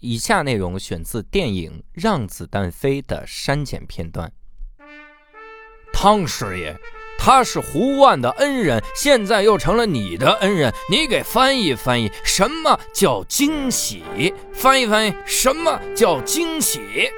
以下内容选自电影《让子弹飞》的删减片段。汤师爷，他是胡万的恩人，现在又成了你的恩人，你给翻译翻译，什么叫惊喜？翻译翻译，什么叫惊喜？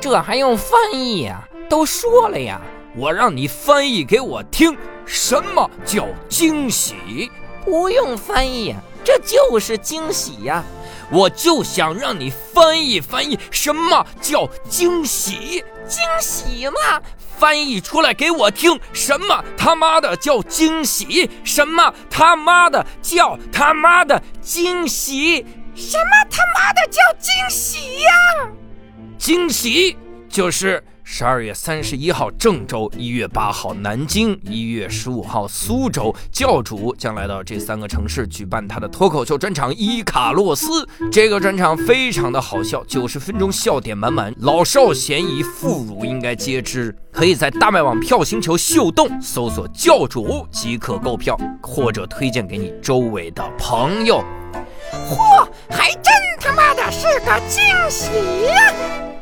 这还用翻译呀？都说了呀，我让你翻译给我听，什么叫惊喜？不用翻译，这就是惊喜呀！我就想让你翻译翻译，什么叫惊喜？惊喜嘛，翻译出来给我听，什么他妈的叫惊喜？什么他妈的叫他妈的惊喜？什么他妈的叫惊喜呀？惊喜就是十二月三十一号郑州，一月八号南京，一月十五号苏州。教主将来到这三个城市举办他的脱口秀专场《伊卡洛斯》。这个专场非常的好笑，九十分钟笑点满满，老少咸宜，妇孺应该皆知。可以在大麦网票星球秀动搜索“教主”即可购票，或者推荐给你周围的朋友。嚯，还真他妈的是个惊喜呀！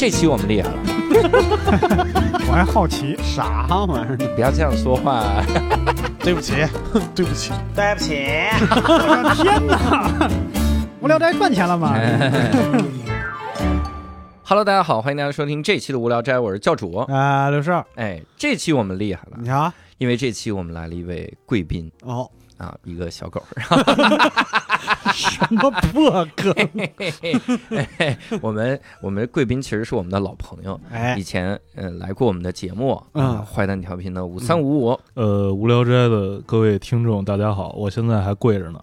这期我们厉害了，我还好奇啥玩意儿？你不要这样说话。对不起，对不起，对不起！我的天哪！无聊斋赚钱了吗？Hello，大家好，欢迎大家收听这期的无聊斋，我是教主啊，刘少。哎，这期我们厉害了，你瞧，因为这期我们来了一位贵宾哦。啊，一个小狗，什么破梗？我们我们贵宾其实是我们的老朋友，哎，以前呃来过我们的节目，嗯，坏蛋调频的五三五五，呃，无聊斋的各位听众，大家好，我现在还跪着呢。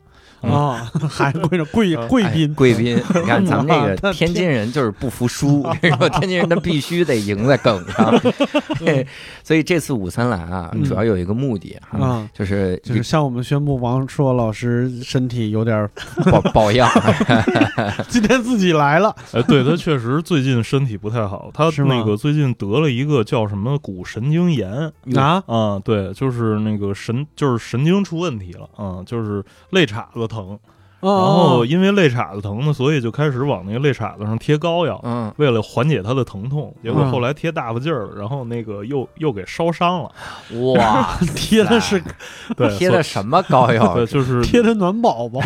啊，还跪着贵贵宾，贵宾，你看咱们这个天津人就是不服输，说天津人他必须得赢在梗上，所以这次五三来啊，主要有一个目的啊，就是就是向我们宣布王硕老师身体有点保保养，今天自己来了，哎，对他确实最近身体不太好，他那个最近得了一个叫什么骨神经炎啊？啊，对，就是那个神就是神经出问题了啊，就是肋叉子。疼。疼然后因为肋叉子疼呢，所以就开始往那个肋叉子上贴膏药，嗯，为了缓解他的疼痛。结果后来贴大发劲儿了，然后那个又又给烧伤了。哇，贴的是，对，贴的什么膏药？对，就是贴的暖宝宝，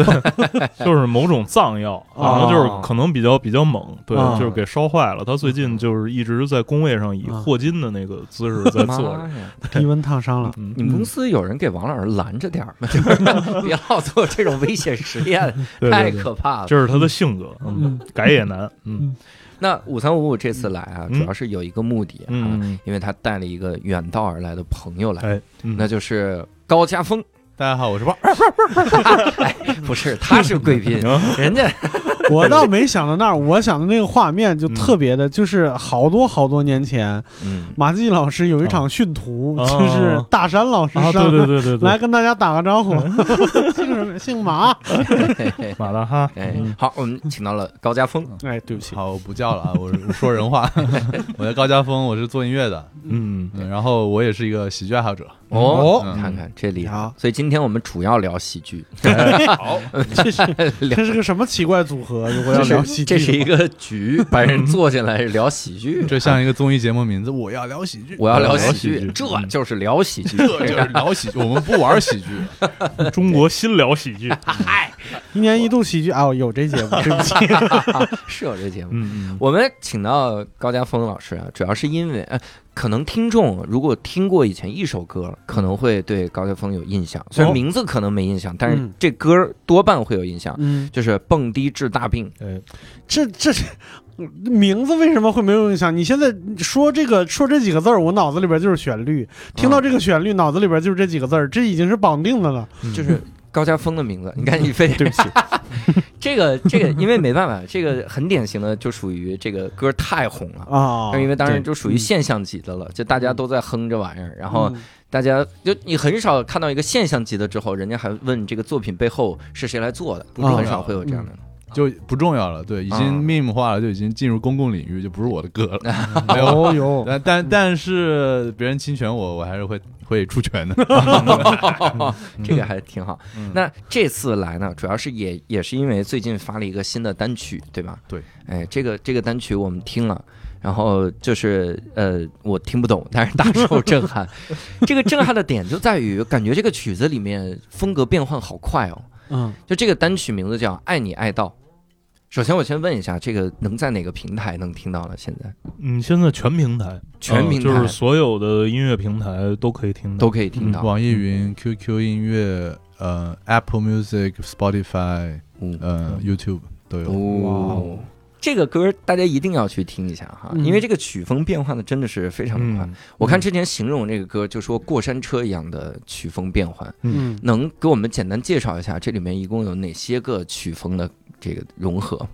就是某种藏药，然后就是可能比较比较猛，对，就是给烧坏了。他最近就是一直在工位上以霍金的那个姿势在坐着，低温烫伤了。你们公司有人给王老师拦着点儿吗？别老做这种危险实验。太可怕了，这是他的性格，嗯，改也难，嗯。那五三五五这次来啊，主要是有一个目的啊，因为他带了一个远道而来的朋友来，那就是高家峰。大家好，我是胖。不是，他是贵宾，人家。我倒没想到那儿，我想的那个画面就特别的，就是好多好多年前，马季老师有一场训徒，就是大山老师上，对对对对，来跟大家打个招呼，姓什么姓马，马大哈。哎，好，我们请到了高家峰。哎，对不起，好，我不叫了啊，我说人话。我叫高家峰，我是做音乐的，嗯，然后我也是一个喜剧爱好者。哦，看看这厉害。所以今天我们主要聊喜剧。好，这是这是个什么奇怪组合？如果要聊喜剧，这是一个局，把人坐下来聊喜剧，这像一个综艺节目名字。我要聊喜剧，我要聊喜剧，这就是聊喜剧，这就是聊喜剧。我们不玩喜剧，中国新聊喜剧。嗨，一年一度喜剧啊，有这节目，对不起，是有这节目。嗯，我们请到高家峰老师啊，主要是因为，可能听众如果听过以前一首歌，可能会对高晓峰有印象，虽然名字可能没印象，但是这歌多半会有印象。嗯，就是蹦迪治大病。哎，这这名字为什么会没有印象？你现在说这个说这几个字儿，我脑子里边就是旋律，听到这个旋律，脑子里边就是这几个字儿，这已经是绑定的了。就是高家峰的名字，你看你非对不起，这个这个，因为没办法，这个很典型的就属于这个歌太红了。啊，因为当然就属于现象级的了，就大家都在哼这玩意儿，然后大家就你很少看到一个现象级的之后，人家还问这个作品背后是谁来做的，不是很少会有这样的。就不重要了。对，已经 meme 化了，就已经进入公共领域，就不是我的歌了。没有有，但但但是别人侵权我，我还是会会出拳的。这个还挺好。那这次来呢，主要是也也是因为最近发了一个新的单曲，对吧？对。哎，这个这个单曲我们听了。然后就是呃，我听不懂，但是大受震撼。这个震撼的点就在于，感觉这个曲子里面风格变换好快哦。嗯，就这个单曲名字叫《爱你爱到》。首先，我先问一下，这个能在哪个平台能听到了？现在？嗯，现在全平台，全平台就是所有的音乐平台都可以听到，都可以听到。网易云、QQ 音乐、呃，Apple Music、Spotify、呃，YouTube 都有。哇。这个歌大家一定要去听一下哈，因为这个曲风变化的真的是非常的快。我看之前形容这个歌就说过山车一样的曲风变换，嗯，能给我们简单介绍一下这里面一共有哪些个曲风的这个融合？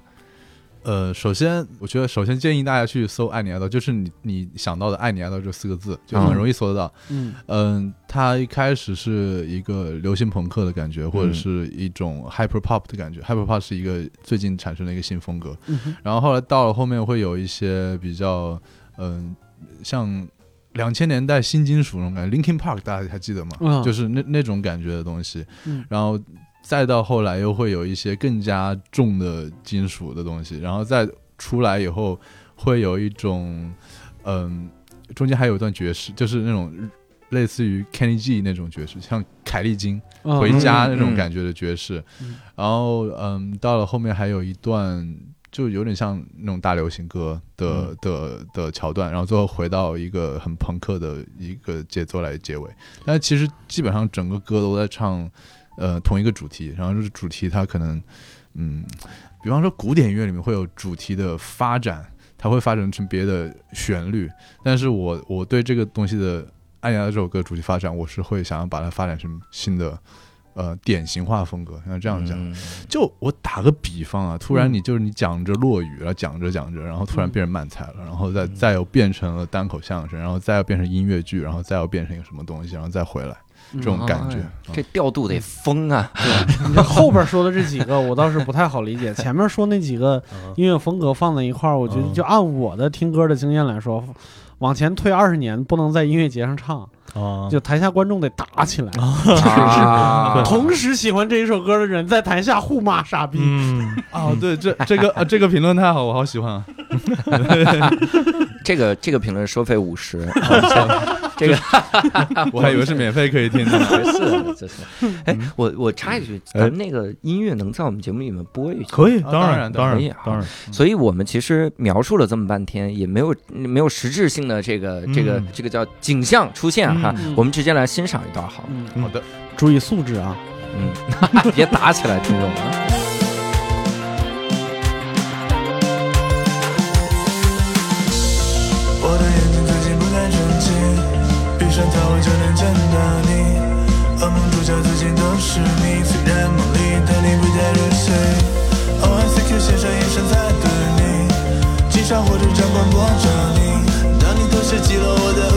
呃，首先，我觉得首先建议大家去搜“爱你爱到”，就是你你想到的“爱你爱到”这四个字，就很容易搜得到。嗯嗯，它一开始是一个流行朋克的感觉，或者是一种 hyper pop 的感觉。hyper pop 是一个最近产生的一个新风格。然后后来到了后面会有一些比较嗯，像两千年代新金属那种感觉，Linkin Park 大家还记得吗？就是那那种感觉的东西。然后。再到后来又会有一些更加重的金属的东西，然后再出来以后会有一种，嗯，中间还有一段爵士，就是那种类似于 Kenny G 那种爵士，像凯利金回家那种感觉的爵士。然后，嗯，到了后面还有一段就有点像那种大流行歌的的的桥段，然后最后回到一个很朋克的一个节奏来结尾。但其实基本上整个歌都在唱。呃，同一个主题，然后就是主题，它可能，嗯，比方说古典音乐里面会有主题的发展，它会发展成别的旋律。但是我我对这个东西的《爱你爱》这首歌主题发展，我是会想要把它发展成新的，呃，典型化风格。像这样讲，就我打个比方啊，突然你就是你讲着落雨了，讲着讲着，然后突然变成慢才了，然后再再又变成了单口相声，然后再又变成音乐剧，然后再又变成一个什么东西，然后再回来。这种感觉，这调度得疯啊！对，你 这后边说的这几个，我倒是不太好理解。前面说那几个 音乐风格放在一块儿，我觉得就按我的听歌的经验来说，往前推二十年，不能在音乐节上唱，就台下观众得打起来，同时喜欢这一首歌的人在台下互骂傻逼。哦，对，这这个这个评论太好，我好喜欢啊！这个这个评论收费五十。这个 我还以为是免费可以听的，是这是。哎，我我插一句，咱们那个音乐能在我们节目里面播一下？可以，当然当然当然。所以我们其实描述了这么半天，也没有没有实质性的这个这个这个叫景象出现哈。我们直接来欣赏一段好。好的，注意素质啊。嗯，别打起来，听众啊。就能见到你，噩梦主角最近都是你。虽然梦里的你不太入睡，O I C Q 先生眼神在对你，经常或者张广播着你。当你偷窃记录我的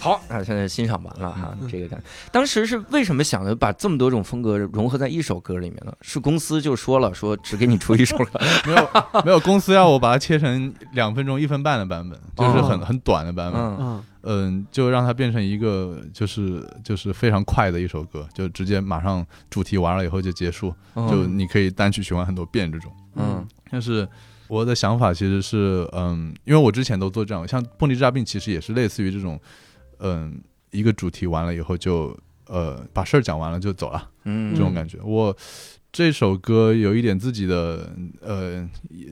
好，那现在欣赏完了哈，这个感，当时是为什么想着把这么多种风格融合在一首歌里面呢？是公司就说了，说只给你出一首歌，没有没有，公司要我把它切成两分钟、一分半的版本，就是很很短的版本。嗯嗯，就让它变成一个就是就是非常快的一首歌，就直接马上主题完了以后就结束，就你可以单曲循环很多遍这种。嗯，但是我的想法其实是，嗯，因为我之前都做这样，像《蹦迪之大病》其实也是类似于这种。嗯，一个主题完了以后就呃把事儿讲完了就走了，嗯，这种感觉。我这首歌有一点自己的呃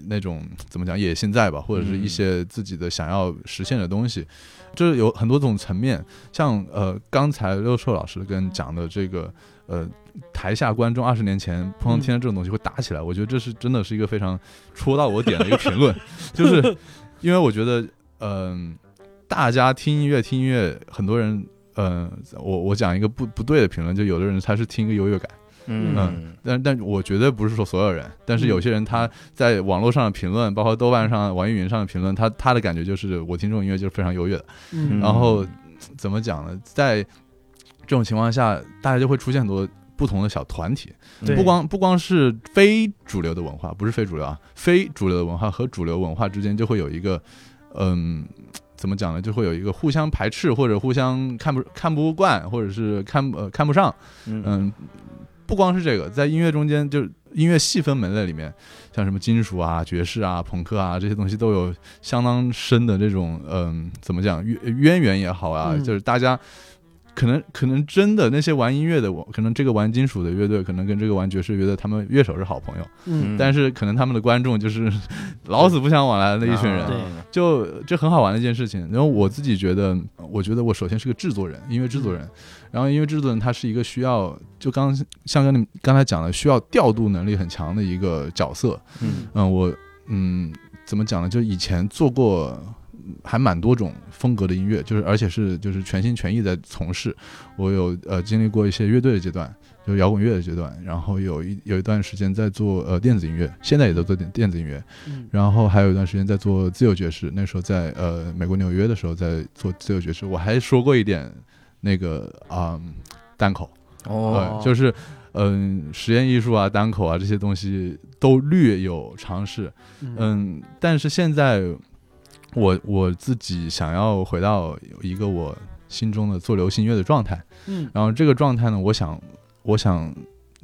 那种怎么讲野心在吧，或者是一些自己的想要实现的东西，就是有很多种层面。像呃刚才六兽老师跟讲的这个呃台下观众二十年前碰到听到这种东西会打起来，我觉得这是真的是一个非常戳到我点的一个评论，就是因为我觉得嗯。大家听音乐，听音乐，很多人，嗯，我我讲一个不不对的评论，就有的人他是听一个优越感，嗯，但但我绝对不是说所有人，但是有些人他在网络上的评论，包括豆瓣上、网易云上的评论，他他的感觉就是我听这种音乐就是非常优越的，然后怎么讲呢？在这种情况下，大家就会出现很多不同的小团体，不光不光是非主流的文化，不是非主流啊，非主流的文化和主流文化之间就会有一个，嗯。怎么讲呢？就会有一个互相排斥，或者互相看不看不惯，或者是看呃看不上。嗯，不光是这个，在音乐中间，就是音乐细分门类里面，像什么金属啊、爵士啊、朋克啊这些东西，都有相当深的这种嗯，怎么讲渊渊源也好啊，就是大家。可能可能真的那些玩音乐的我，可能这个玩金属的乐队，可能跟这个玩爵士乐队，他们乐手是好朋友。嗯，但是可能他们的观众就是 老死不相往来的那一群人，就这很好玩的一件事情。然后我自己觉得，我觉得我首先是个制作人，音乐制作人。然后音乐制作人他是一个需要，就刚像跟你刚才讲的，需要调度能力很强的一个角色。嗯嗯，我嗯怎么讲呢？就以前做过。还蛮多种风格的音乐，就是而且是就是全心全意在从事。我有呃经历过一些乐队的阶段，就摇滚乐的阶段，然后有一有一段时间在做呃电子音乐，现在也在做电电子音乐，然后还有一段时间在做自由爵士。那时候在呃美国纽约的时候在做自由爵士，我还说过一点那个啊单口哦，就是嗯实验艺术啊单口啊这些东西都略有尝试，嗯，但是现在。我我自己想要回到一个我心中的做流行音乐的状态，嗯，然后这个状态呢，我想我想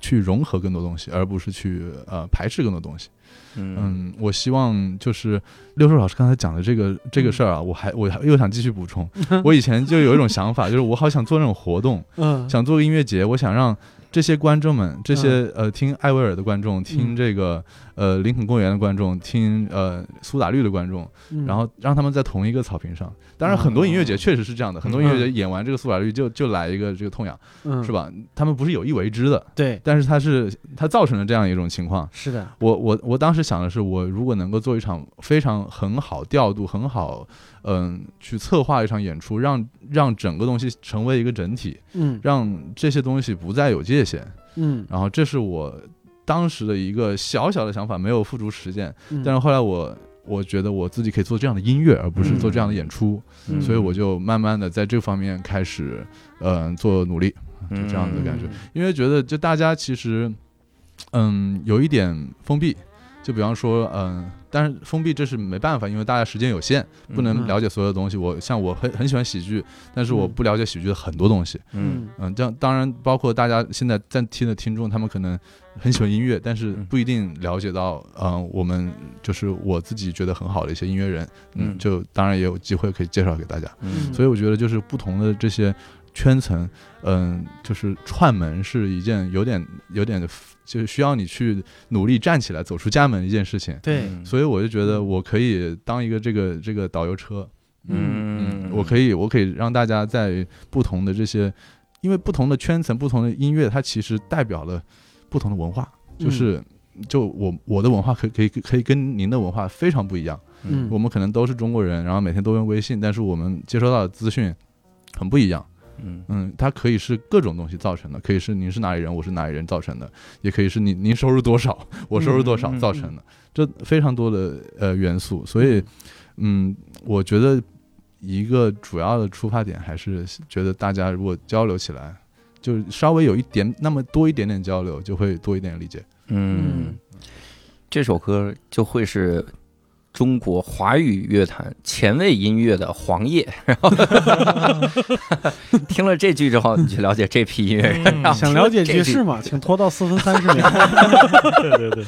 去融合更多东西，而不是去呃排斥更多东西，嗯，我希望就是六叔老师刚才讲的这个这个事儿啊，我还我又想继续补充，我以前就有一种想法，就是我好想做那种活动，嗯，想做个音乐节，我想让。这些观众们，这些呃听艾薇儿的观众，听这个呃林肯公园的观众，听呃苏打绿的观众，然后让他们在同一个草坪上。当然，很多音乐节确实是这样的，很多音乐节演完这个苏打绿就就来一个这个痛痒，是吧？他们不是有意为之的，对。但是他是他造成了这样一种情况。是的，我我我当时想的是，我如果能够做一场非常很好调度很好。嗯，去策划一场演出，让让整个东西成为一个整体，嗯，让这些东西不再有界限，嗯，然后这是我当时的一个小小的想法，没有付诸实践，但是后来我我觉得我自己可以做这样的音乐，而不是做这样的演出，所以我就慢慢的在这方面开始，嗯，做努力，就这样的感觉，因为觉得就大家其实，嗯，有一点封闭。就比方说，嗯，但是封闭这是没办法，因为大家时间有限，不能了解所有的东西。我像我很很喜欢喜剧，但是我不了解喜剧的很多东西。嗯嗯，这样当然包括大家现在在听的听众，他们可能很喜欢音乐，但是不一定了解到，嗯，我们就是我自己觉得很好的一些音乐人，嗯，就当然也有机会可以介绍给大家。嗯，所以我觉得就是不同的这些圈层，嗯，就是串门是一件有点有点。就是需要你去努力站起来走出家门一件事情，对，所以我就觉得我可以当一个这个这个导游车，嗯，我可以我可以让大家在不同的这些，因为不同的圈层、不同的音乐，它其实代表了不同的文化，就是就我我的文化可可以可以跟您的文化非常不一样，嗯，我们可能都是中国人，然后每天都用微信，但是我们接收到的资讯很不一样。嗯。嗯，它可以是各种东西造成的，可以是您是哪里人，我是哪里人造成的，也可以是您您收入多少，我收入多少造成的，这非常多的呃元素，所以嗯，我觉得一个主要的出发点还是觉得大家如果交流起来，就稍微有一点那么多一点点交流，就会多一点理解。嗯，这首歌就会是中国华语乐坛前卫音乐的黄叶。然后 听了这句之后，你去了解这批音乐人。嗯然后想了解听这句爵士吗？请拖到四分三十秒。对对对，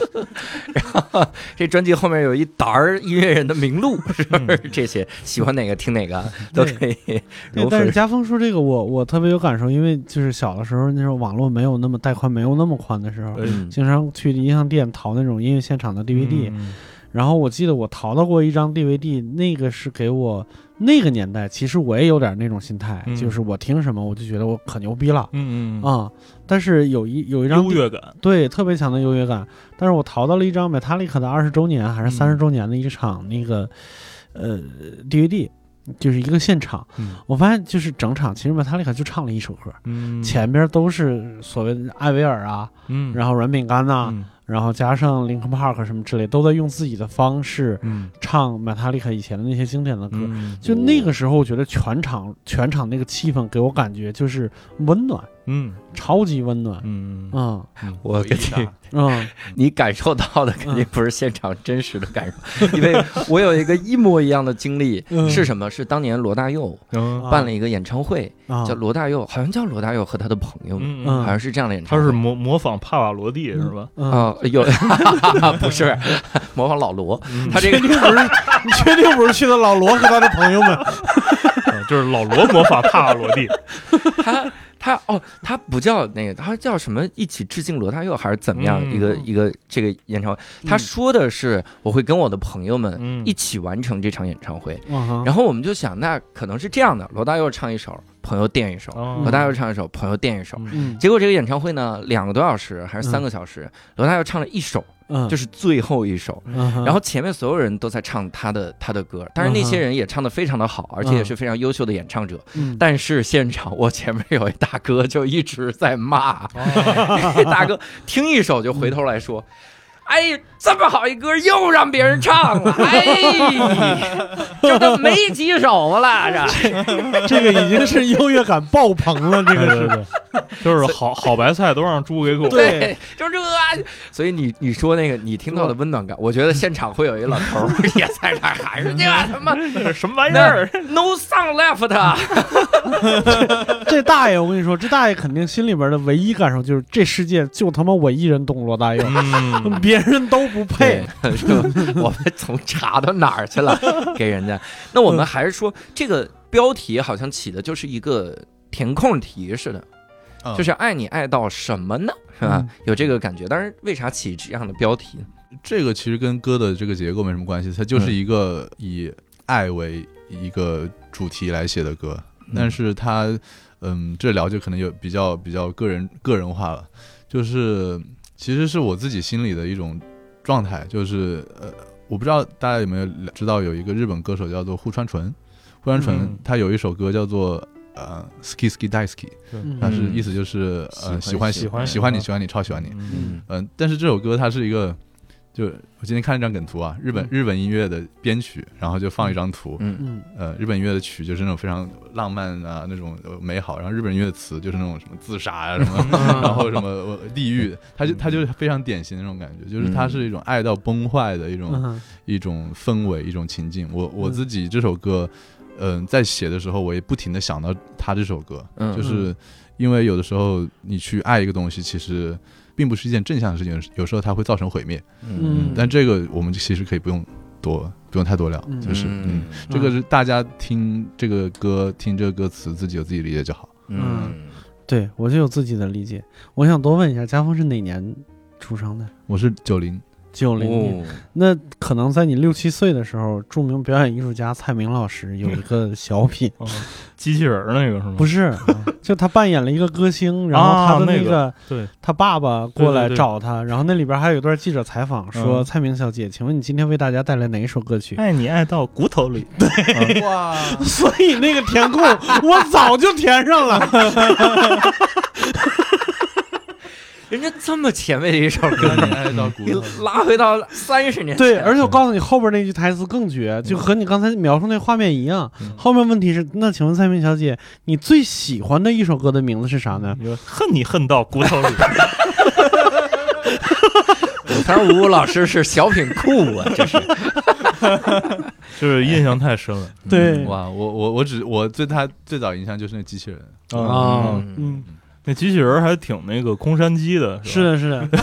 这专辑后面有一沓儿音乐人的名录，是不是？嗯这些喜欢哪个听哪个都可以。但是家峰说这个我我特别有感受，因为就是小的时候那时候网络没有那么带宽，没有那么宽的时候，嗯经常去音像店淘那种音乐现场的 DVD，、嗯然后我记得我淘到过一张 DVD，那个是给我那个年代，其实我也有点那种心态，嗯。就是我听什么我就觉得我可牛逼了。嗯嗯啊、但是有一有一张优越感，对特别强的优越感，但是我淘到了一张 Metallica 的二十周年还是三十周年的一场那个、呃 DVD。就是一个现场，嗯。我发现就是整场，其实 Metallica 就唱了一首歌，嗯。前边都是所谓的艾薇儿啊，嗯。然后软饼干呐、嗯然后加上 Linkin Park 什么之类，都在用自己的方式嗯唱 Metallica 以前的那些经典的歌。嗯就那个时候，我觉得全场全场那个气氛给我感觉就是温暖，嗯。超级温暖。嗯嗯嗯。我跟你嗯。你感受到的肯定不是现场真实的感受，因为我有一个一模一样的经历，嗯。是什么？是当年罗大佑办了一个演唱会，啊。叫罗大佑，好像叫罗大佑和他的朋友。好像是这样的演唱会。他是模模仿帕瓦罗蒂是吧？嗯，啊、有。不是模仿老罗，嗯。他这个确定不是？你确定不是去的老罗和他的朋友们？啊就是老罗模仿帕瓦罗蒂，他他哦，他不叫那个，他叫什么？一起致敬罗大佑还是怎么样？嗯一个一个这个演唱会，他说的是我会跟我的朋友们嗯一起完成这场演唱会。嗯然后我们就想，那可能是这样的：罗大佑唱一首，朋友垫一首；哦罗大佑唱一首，朋友垫一首。嗯结果这个演唱会呢，两个多小时还是三个小时，罗大佑唱了一首，嗯，就是最后一首。嗯，然后前面所有人都在唱他的他的歌，但是那些人也唱得非常的好，而且也是非常优秀的演唱者。嗯但是现场我前面有一大哥就一直在骂，大哥听一首就回头来说。哎，这么好一歌又让别人唱了，哎，就这没几首了，这。这个已经是优越感爆棚了，这个是。对对。对，就是好好白菜都让猪给拱了。对，就这，所以你你说那个你听到的温暖感，我觉得现场会有一老头 也在那喊着这他妈这什么玩意儿？no song left，这大爷，我跟你说，这大爷肯定心里边的唯一感受就是，这世界就他妈我一人懂罗大佑，嗯，别人都不配。，是吧我们从查到哪儿去了？给人家。那我们还是说，这个标题好像起的就是一个填空题似的，嗯就是爱你爱到什么呢？是吧嗯？有这个感觉。但是为啥起这样的标题呢？这个其实跟歌的这个结构没什么关系，它就是一个以爱为一个主题来写的歌，但是它，嗯，这聊就可能有比较比较个人个人化了，就是其实是我自己心里的一种状态，就是呃，我不知道大家有没有知道有一个日本歌手叫做户川纯，户川纯嗯。他有一首歌叫做呃 ski ski die ski，嗯它是意思就是呃喜欢喜欢喜欢喜欢你喜欢你超喜欢你，嗯。嗯，但是这首歌它是一个，就我今天看了一张梗图啊，日本嗯。日本音乐的编曲，然后就放一张图，嗯。嗯。呃，日本音乐的曲就是那种非常浪漫啊，那种呃美好，然后日本音乐的词就是那种什么自杀啊、什么，然后什么呃地狱，它就它就是非常典型的那种感觉，就是它是一种爱到崩坏的一种、嗯。一种氛围，一种情境。我我嗯。自己这首歌，嗯、在写的时候，我也不停的想到他这首歌，嗯就是因为有的时候你去爱一个东西，其实并不是一件正向的事情，有时候它会造成毁灭。嗯但这个我们其实可以不用多不用太多聊，嗯就是嗯嗯这个是大家听这个歌听这个歌词，自己有自己理解就好。嗯，对我就有自己的理解。我想多问一下，家峰是哪年出生的？我是九零，九零年，那可能在你六七岁的时候，著名表演艺术家蔡明老师有一个小品，机器人那个是吗？不是，就他扮演了一个歌星，然后他的那个对他爸爸过来找他，然后那里边还有一段记者采访，说蔡明小姐，请问你今天为大家带来哪一首歌曲？爱你爱到骨头里。对，哇，所以那个填空我早就填上了。人家这么前卫的一首歌，你拉回到三十年。对，而且我告诉你，后边那句台词更绝，就和你刚才描述那画面一样。后面问题是，那请问蔡明小姐，你最喜欢的一首歌的名字是啥呢？恨你恨到骨头里。五三五老师是小品库啊，这是，就是印象太深了。对，哇，我我我只我对他最早印象就是那机器人啊，嗯。那机器人还挺那个空山鸡的，是的，是的。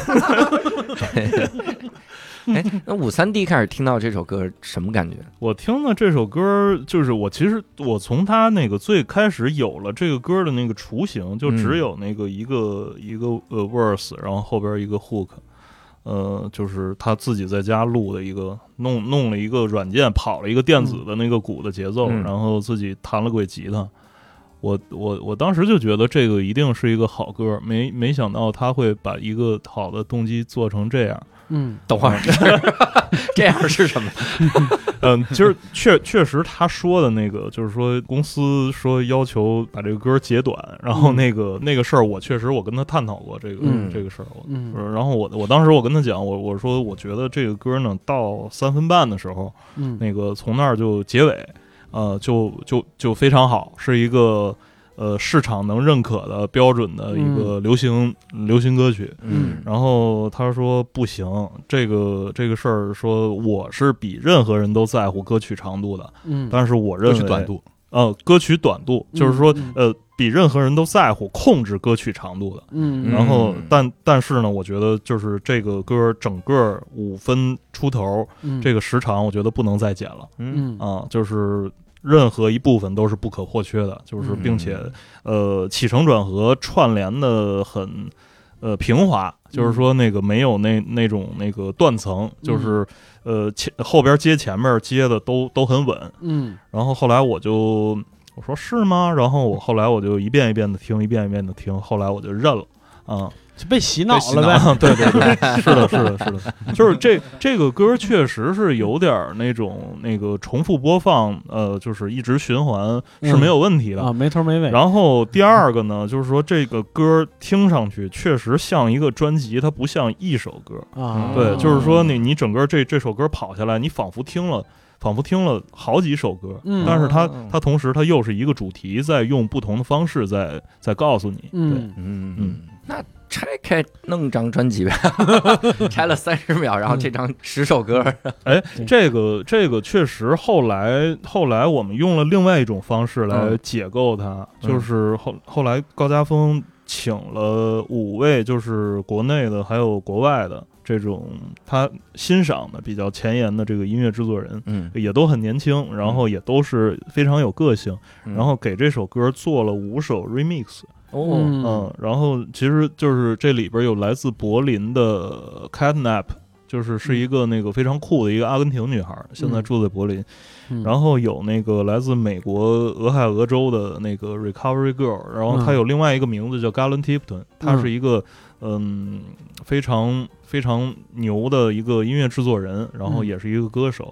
哎，那五三 D 开始听到这首歌什么感觉？我听了这首歌，就是我其实我从他那个最开始有了这个歌的那个雏形，就只有那个一个一个呃 verse，然后后边一个 hook，呃，就是他自己在家录的一个，弄弄了一个软件，跑了一个电子的那个鼓的节奏，然后自己弹了轨吉他。我我我当时就觉得这个一定是一个好歌，没没想到他会把一个好的动机做成这样。嗯，等会儿 这样是什么？嗯，就是确确实他说的那个，就是说公司说要求把这个歌截短，然后那个那个事儿，我确实我跟他探讨过这个这个事儿。嗯，然后我我当时我跟他讲，我我说我觉得这个歌呢到三分半的时候，嗯，那个从那儿就结尾。呃，就就就非常好，是一个呃市场能认可的标准的一个流行流行歌曲。嗯，然后他说不行，这个这个事儿说我是比任何人都在乎歌曲长度的。嗯，但是我认为短度，呃，歌曲短度就是说呃比任何人都在乎控制歌曲长度的。嗯，然后但但是呢，我觉得就是这个歌整个五分出头，这个时长我觉得不能再减了。嗯啊，就是。任何一部分都是不可或缺的，就是并且，呃，起承转合串联的很，呃，平滑，就是说那个没有那那种那个断层，就是呃前后边接前面接的都都很稳，嗯，然后后来我就我说是吗？然后我后来我就一遍一遍的听，一遍一遍的听，后来我就认了，啊。就被洗脑了呗，对 对对，是的，是的，是的，就是这这个歌确实是有点那种那个重复播放，呃，就是一直循环是没有问题的。啊，没头没尾。然后第二个呢，就是说这个歌听上去确实像一个专辑，它不像一首歌。啊。对，就是说你你整个这这首歌跑下来，你仿佛听了仿佛听了好几首歌，但是它它同时它又是一个主题，在用不同的方式在在告诉你。嗯。嗯。嗯，那。拆开弄张专辑呗，拆了三十秒，然后这张十首歌。哎，这个这个确实，后来后来我们用了另外一种方式来解构它，就是后后来高家峰请了五位，就是国内的还有国外的这种他欣赏的比较前沿的这个音乐制作人，嗯，也都很年轻，然后也都是非常有个性，然后给这首歌做了五首 remix。哦，嗯，然后其实就是这里边有来自柏林的 Catnap，就是是一个那个非常酷的一个阿根廷女孩，现在住在柏林。然后有那个来自美国俄亥俄州的那个 Recovery Girl，然后她有另外一个名字叫 Galen Tipton，她是一个嗯非常非常牛的一个音乐制作人，然后也是一个歌手。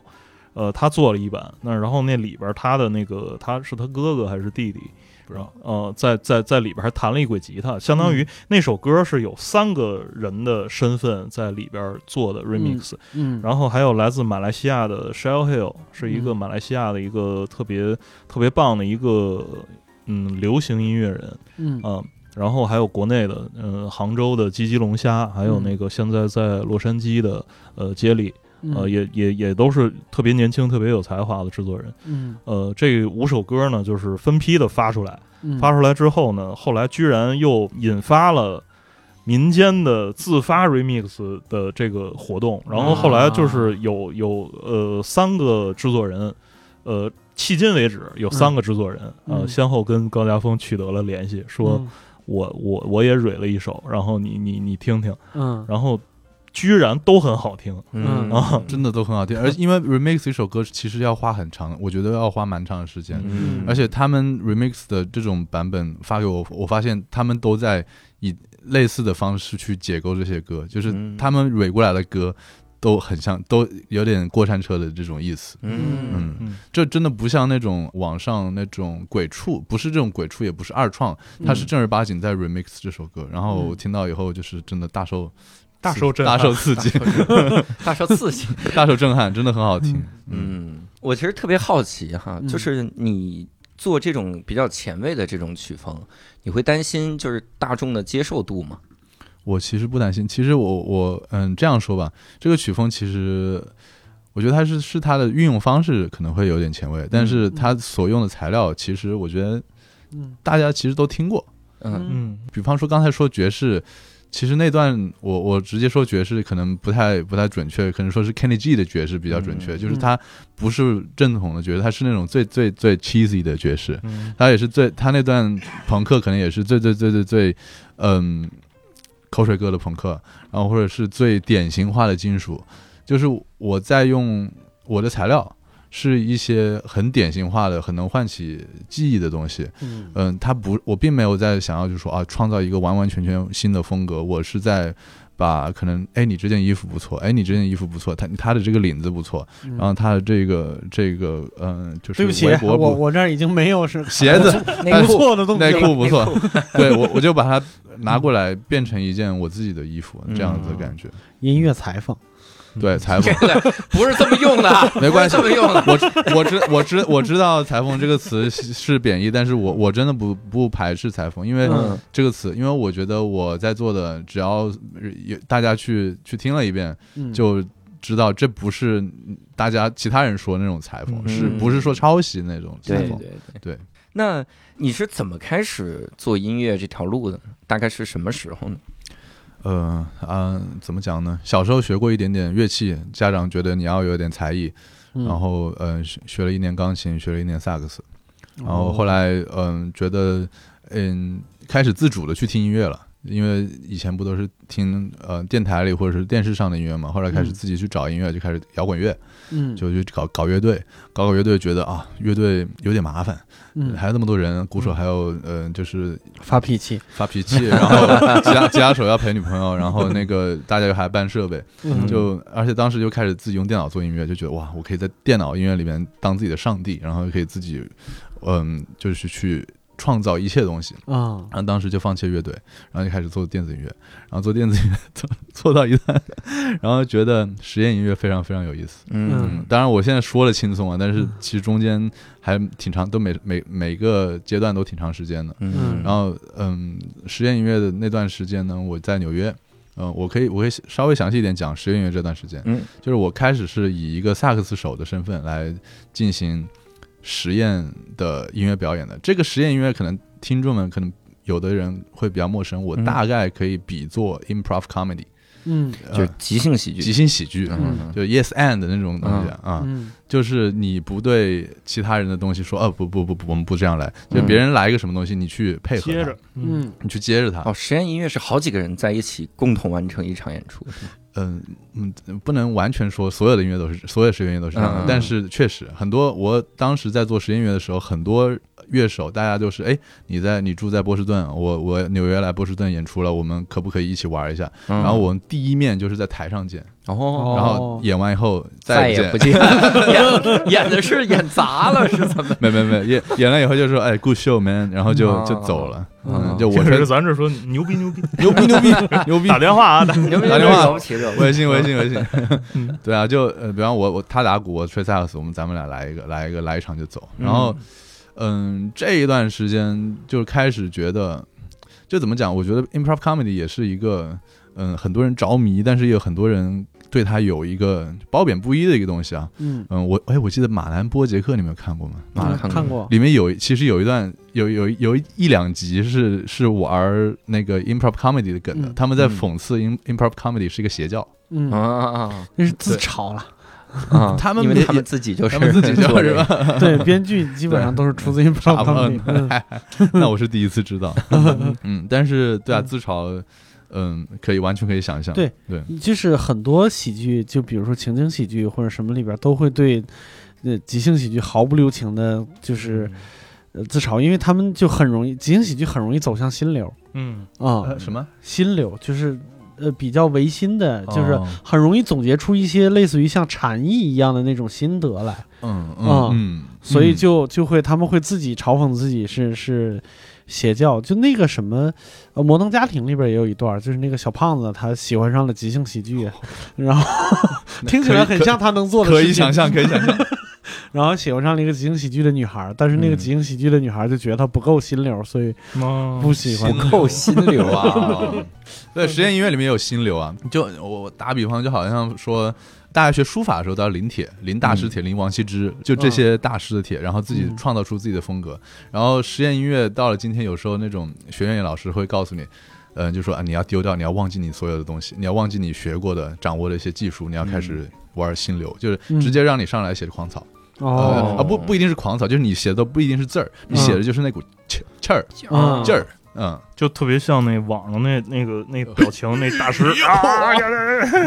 呃，她做了一版，那然后那里边她的那个他是他哥哥还是弟弟？不知道，呃，在在在里边还弹了一轨吉他，相当于那首歌是有三个人的身份在里边做的 remix，嗯，然后还有来自马来西亚的 Shell Hill，是一个马来西亚的一个特别特别棒的一个嗯流行音乐人，嗯。然后还有国内的，嗯，杭州的吉吉龙虾，还有那个现在在洛杉矶的呃接力。呃，也也也都是特别年轻、特别有才华的制作人。嗯，呃，这五首歌呢，就是分批的发出来。发出来之后呢，后来居然又引发了民间的自发 remix 的这个活动。然后后来就是有有呃三个制作人，呃，迄今为止有三个制作人，呃，先后跟高家峰取得了联系，说我我我也蕊了一首，然后你你你听听。嗯，然后。居然都很好听。嗯。啊！真的都很好听，而因为 remix 一首歌其实要花很长，我觉得要花蛮长的时间，嗯。而且他们 remix 的这种版本发给我，我发现他们都在以类似的方式去解构这些歌，就是嗯他们蕊过来的歌都很像，都有点过山车的这种意思。嗯。嗯，嗯。这真的不像那种网上那种鬼畜，不是这种鬼畜，也不是二创，它是正儿八经在 remix 这首歌。然后我听到以后，就是真的大受大受震撼。大受刺激，大受刺激。大受震撼，真的很好听。嗯，我其实特别好奇哈，嗯。就是你做这种比较前卫的这种曲风，你会担心就是大众的接受度吗？我其实不担心，其实我我嗯这样说吧，这个曲风其实我觉得它是是它的运用方式可能会有点前卫，但是它所用的材料其实我觉得嗯。大家其实都听过，嗯。嗯。比方说刚才说爵士。其实那段我我直接说爵士可能不太不太准确，可能说是 Kenny G 的爵士比较准确，嗯就是他不是正统的爵士，他是那种最最最 cheesy 的爵士，嗯。他也是最他那段朋克可能也是最最最最最嗯口水歌的朋克，然后或者是最典型化的金属，就是我在用我的材料是一些很典型化的、很能唤起记忆的东西。嗯嗯，他不，我并没有在想要就说啊，创造一个完完全全新的风格，我是在。把可能哎，你这件衣服不错，哎，你这件衣服不错，它它的这个领子不错，然后它的这个这个嗯，就是对不起，我我这儿已经没有是鞋子 不错的东西内。裤不错，对我我就把它拿过来变成一件我自己的衣服，这样子的感觉。音乐裁缝，对，裁缝 这个不是这么用的，没关系这么用的。我知我知我知我知道裁缝这个词是是贬义，但是我我真的不不排斥裁缝，因为嗯这个词，因为我觉得我在做的，只要有大家去去听了一遍，嗯就知道这不是大家其他人说那种裁缝，嗯是不是说抄袭那种裁缝？对对对。那你是怎么开始做音乐这条路的？大概是什么时候呢？呃啊、怎么讲呢？小时候学过一点点乐器，家长觉得你要有点才艺，嗯然后呃学学了一年钢琴，学了一年萨克斯，然哦后后来嗯、觉得嗯开始自主的去听音乐了。因为以前不都是听呃电台里或者是电视上的音乐嘛，后来开始嗯。自己去找音乐，就开始摇滚乐，嗯。就去搞搞乐队，搞搞乐队，觉得啊乐队有点麻烦，嗯。还有那么多人，鼓手还有呃就是发脾气，发脾气，然后吉他吉他手要陪女朋友，然后那个大家又还搬设备，嗯。就而且当时就开始自己用电脑做音乐，就觉得哇，我可以在电脑音乐里面当自己的上帝，然后可以自己嗯，就是去创造一切东西。啊然后当时就放弃了乐队，然后就开始做电子音乐，然后做电子音乐做做到一半，然后觉得实验音乐非常非常有意思。嗯嗯，当然我现在说了轻松啊，但是其实中间还挺长，都每每每个阶段都挺长时间的。嗯然后嗯，实验音乐的那段时间呢，我在纽约。嗯，我可以，我可以稍微详细一点讲实验音乐这段时间。嗯，就是我开始是以一个萨克斯手的身份来进行实验的音乐表演的。这个实验音乐可能听众们可能有的人会比较陌生，我嗯大概可以比作 improv comedy，、嗯。就即兴喜剧，即兴喜剧，嗯。就 yes and 的那种东西啊。嗯。就是你不对其他人的东西说，哦不不不不，我们不这样来，就嗯别人来一个什么东西，你去配合接着，嗯。嗯你去接着他。哦，实验音乐是好几个人在一起共同完成一场演出？嗯嗯，不能完全说所有的音乐都是所有实验音乐都是这样的，嗯但是确实很多。我当时在做实验音乐的时候，很多乐手大家就是，哎，你在你住在波士顿，我我纽约来波士顿演出了，我们可不可以一起玩一下？然然后我们第一面就是在台上见，哦，然后演完以后再也不见。演演的是演砸了是怎么？没没没，演演了以后就说，哎，good show man，然后就哦。就走了。哦。嗯，就我听着说咱这说牛逼牛逼，牛逼 牛逼。牛逼 打，电话啊打，牛逼打电话。微信微信微信。嗯，对啊，就呃，比方我我他打鼓，我吹萨克斯，我们咱们俩来一个来一个来一场就走。然后，嗯，这一段时间就开始觉得，就怎么讲？我觉得 improv comedy 也是一个嗯很多人着迷，但是也有很多人对他有一个褒贬不一的一个东西啊。嗯嗯，我哎，我记得马兰波杰克你们有看过吗？马兰看看过里面有其实有一段有有有一两集是是玩那个 improv comedy 的梗的，嗯他们在嗯讽刺 im improv comedy 是一个邪教。嗯啊，啊那是自嘲了。他们也因为他们自己就是他们自己就是吧？对，编剧基本上都是出自 improv comedy。嗯那我是第一次知道。嗯，但是对啊，自嘲，嗯，可以完全可以想象。对对，就是很多喜剧，就比如说情景喜剧或者什么里边，都会对呃即兴喜剧毫不留情的，就是呃自嘲，因为他们就很容易，即兴喜剧很容易走向心流。嗯。啊、呃，什么？心流就是呃比较唯心的，就是哦很容易总结出一些类似于像禅意一样的那种心得来，嗯啊嗯。嗯，所以嗯就就会他们会自己嘲讽自己是是邪教，就那个什么，呃，《摩登家庭》里边也有一段，就是那个小胖子他喜欢上了即兴喜剧，然后 听起来很像他能做的可以想象，可以想象。然后喜欢上了一个即兴喜剧的女孩，但是那个嗯即兴喜剧的女孩就觉得他不够心流，所以哦不喜欢。不够心流啊！啊，对，实验音乐里面有心流啊。就我打比方，就好像说，大家学书法的时候都要临帖，临大师帖，临王羲之，就这些大师的帖，然后自己嗯。创造出自己的风格。然后实验音乐到了今天，有时候那种学院老师会告诉你。嗯，就说啊，你要丢掉，你要忘记你所有的东西，你要忘记你学过的、掌握的一些技术，你要开始玩心流，就是直接让你上来写狂草。呃哦啊，不不一定是狂草，就是你写的都不一定是字儿，你写的就是那股气气儿。嗯。劲儿，嗯，就特别像那网上那那个那表情那大师 啊，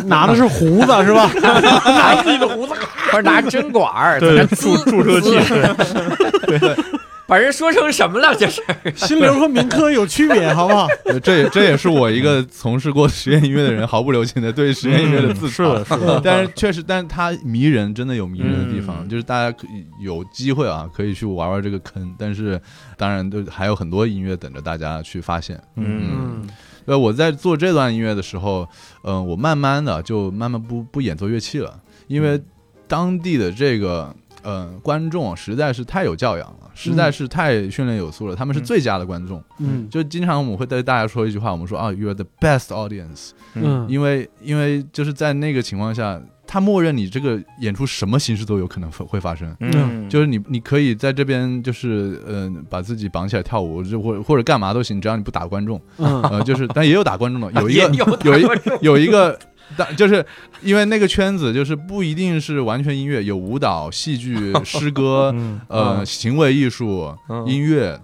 拿的是胡子是吧？拿自己的胡子，不是拿针管儿注注射器，滋 把人说成什么了？这是 心流和民科有区别，好不好？呃这也这也是我一个从事过实验音乐的人毫不留情的对实验音乐的自嘲。是的，是的，但是确实，但是它迷人，真的有迷人的地方，嗯就是大家可以有机会啊，可以去玩玩这个坑。但是当然，都还有很多音乐等着大家去发现。嗯呃，我在做这段音乐的时候，嗯、我慢慢的就慢慢不不演奏乐器了，因为当地的这个呃观众实在是太有教养了，实在是太训练有素了，他们是最佳的观众。嗯。就经常我们会对大家说一句话，我们说啊，you are the best audience，嗯，因为因为就是在那个情况下，他默认你这个演出什么形式都有可能会会发生。嗯，就是你，你可以在这边，就是呃，把自己绑起来跳舞，就或或者干嘛都行，只要你不打观众，嗯。呃，就是，但也有打观众的，有一个有有一有一个，但就是因为那个圈子就是不一定是完全音乐，有舞蹈、戏剧、诗歌，嗯呃，嗯行为艺术、嗯音乐，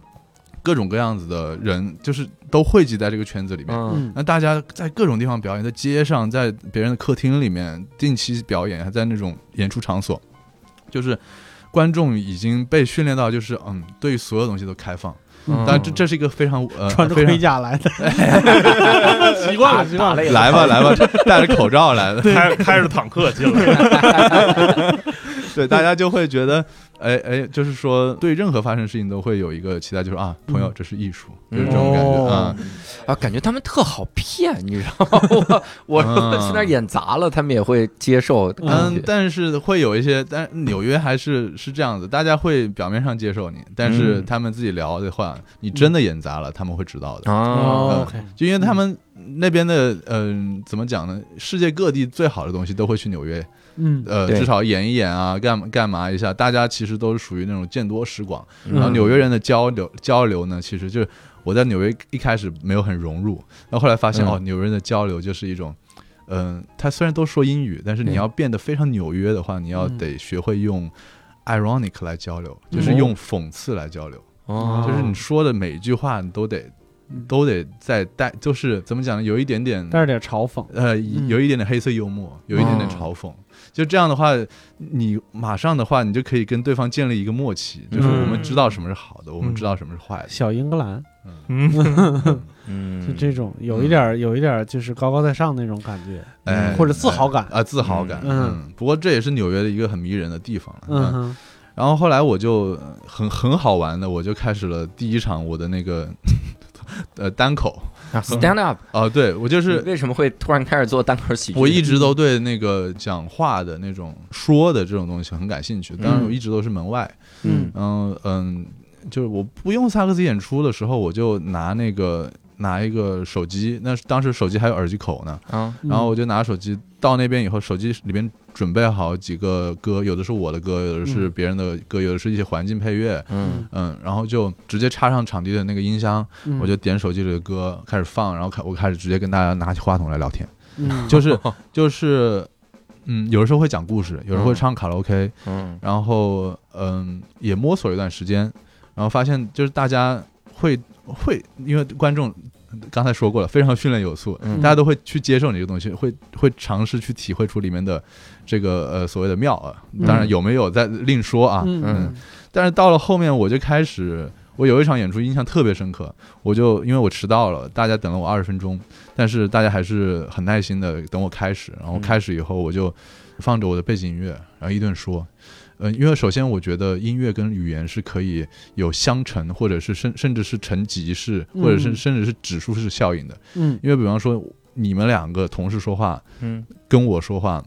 各种各样子的人，就是都汇集在这个圈子里面。那大家在各种地方表演，在街上，在别人的客厅里面定期表演，还在那种演出场所，就是观众已经被训练到，就是嗯，对所有东西都开放。嗯。但这这是一个非常呃穿着非常盔甲来的，习惯了，习惯了。来吧来吧，戴着口罩来的，开开着坦克进来，对，大家就会觉得，哎哎，就是说对任何发生事情都会有一个期待，就是啊，朋友，这是艺术，就是这种感觉啊。啊，感觉他们特好骗，你知道吗？我 我嗯 去那演砸了，他们也会接受。嗯，但是会有一些，但纽约还是是这样子，大家会表面上接受你，但是嗯他们自己聊的话，你真的演砸了，他们会知道的。啊，哦，OK，就因为他们那边的，嗯、怎么讲呢？世界各地最好的东西都会去纽约，嗯呃，至少演一演啊，干嘛干嘛一下。大家其实都是属于那种见多识广，嗯然后纽约人的交流交流呢，其实就是我在纽约一开始没有很融入，然后后来发现、嗯哦，纽约人的交流就是一种。嗯，他虽然都说英语，但是你要变得非常纽约的话，你要嗯得学会用 ironic 来交流，就是用讽刺来交流。哦就是你说的每一句话，你都得嗯都得再带，就是怎么讲呢？有一点点带着点嘲讽。呃，嗯有一点点黑色幽默，有一点点哦嘲讽。就这样的话，你马上的话，你就可以跟对方建立一个默契，就是嗯我们知道什么是好的，我们知道什么是坏的。小英格兰嗯，嗯 就这种有一点儿有一点儿就是高高在上那种感觉，哎，或者自豪感哎啊，自豪感。嗯嗯，不过这也是纽约的一个很迷人的地方了。嗯哼，然后后来我就呃很很好玩的，我就开始了第一场我的那个 呃单口。啊，stand up 啊，对我就是为什么会突然开始做单口喜剧？我一直都对那个讲话的那种说的这种东西很感兴趣，当然我一直都是门外。嗯然后嗯，就是我不用萨克斯演出的时候，我就拿那个拿一个手机，那当时手机还有耳机口呢，然后我就拿手机到那边以后，手机里边准备好几个歌，有的是我的歌，有的是别人的歌，有的是一些环境配乐。嗯。嗯，然后就直接插上场地的那个音箱，嗯。我就点手机里的歌开始放，然后开我开始直接跟大家拿起话筒来聊天，嗯。就是就是，嗯，有的时候会讲故事，有时候会唱卡拉 OK，嗯。然后嗯也摸索了一段时间，然后发现就是大家会会因为观众刚才说过了，非常训练有素，嗯大家都会去接受你这个东西，会会尝试去体会出里面的这个呃所谓的妙啊。当然有没有再另说啊。嗯嗯但是到了后面，我就开始，我有一场演出印象特别深刻，我就因为我迟到了，大家等了我二十分钟，但是大家还是很耐心的等我开始，然后开始以后，我就放着我的背景音乐，然后一顿说。呃，因为首先我觉得音乐跟语言是可以有相乘，或者是甚甚至是乘级式，或者是嗯甚至是指数式效应的。嗯因为比方说你们两个同时说话，嗯跟我说话，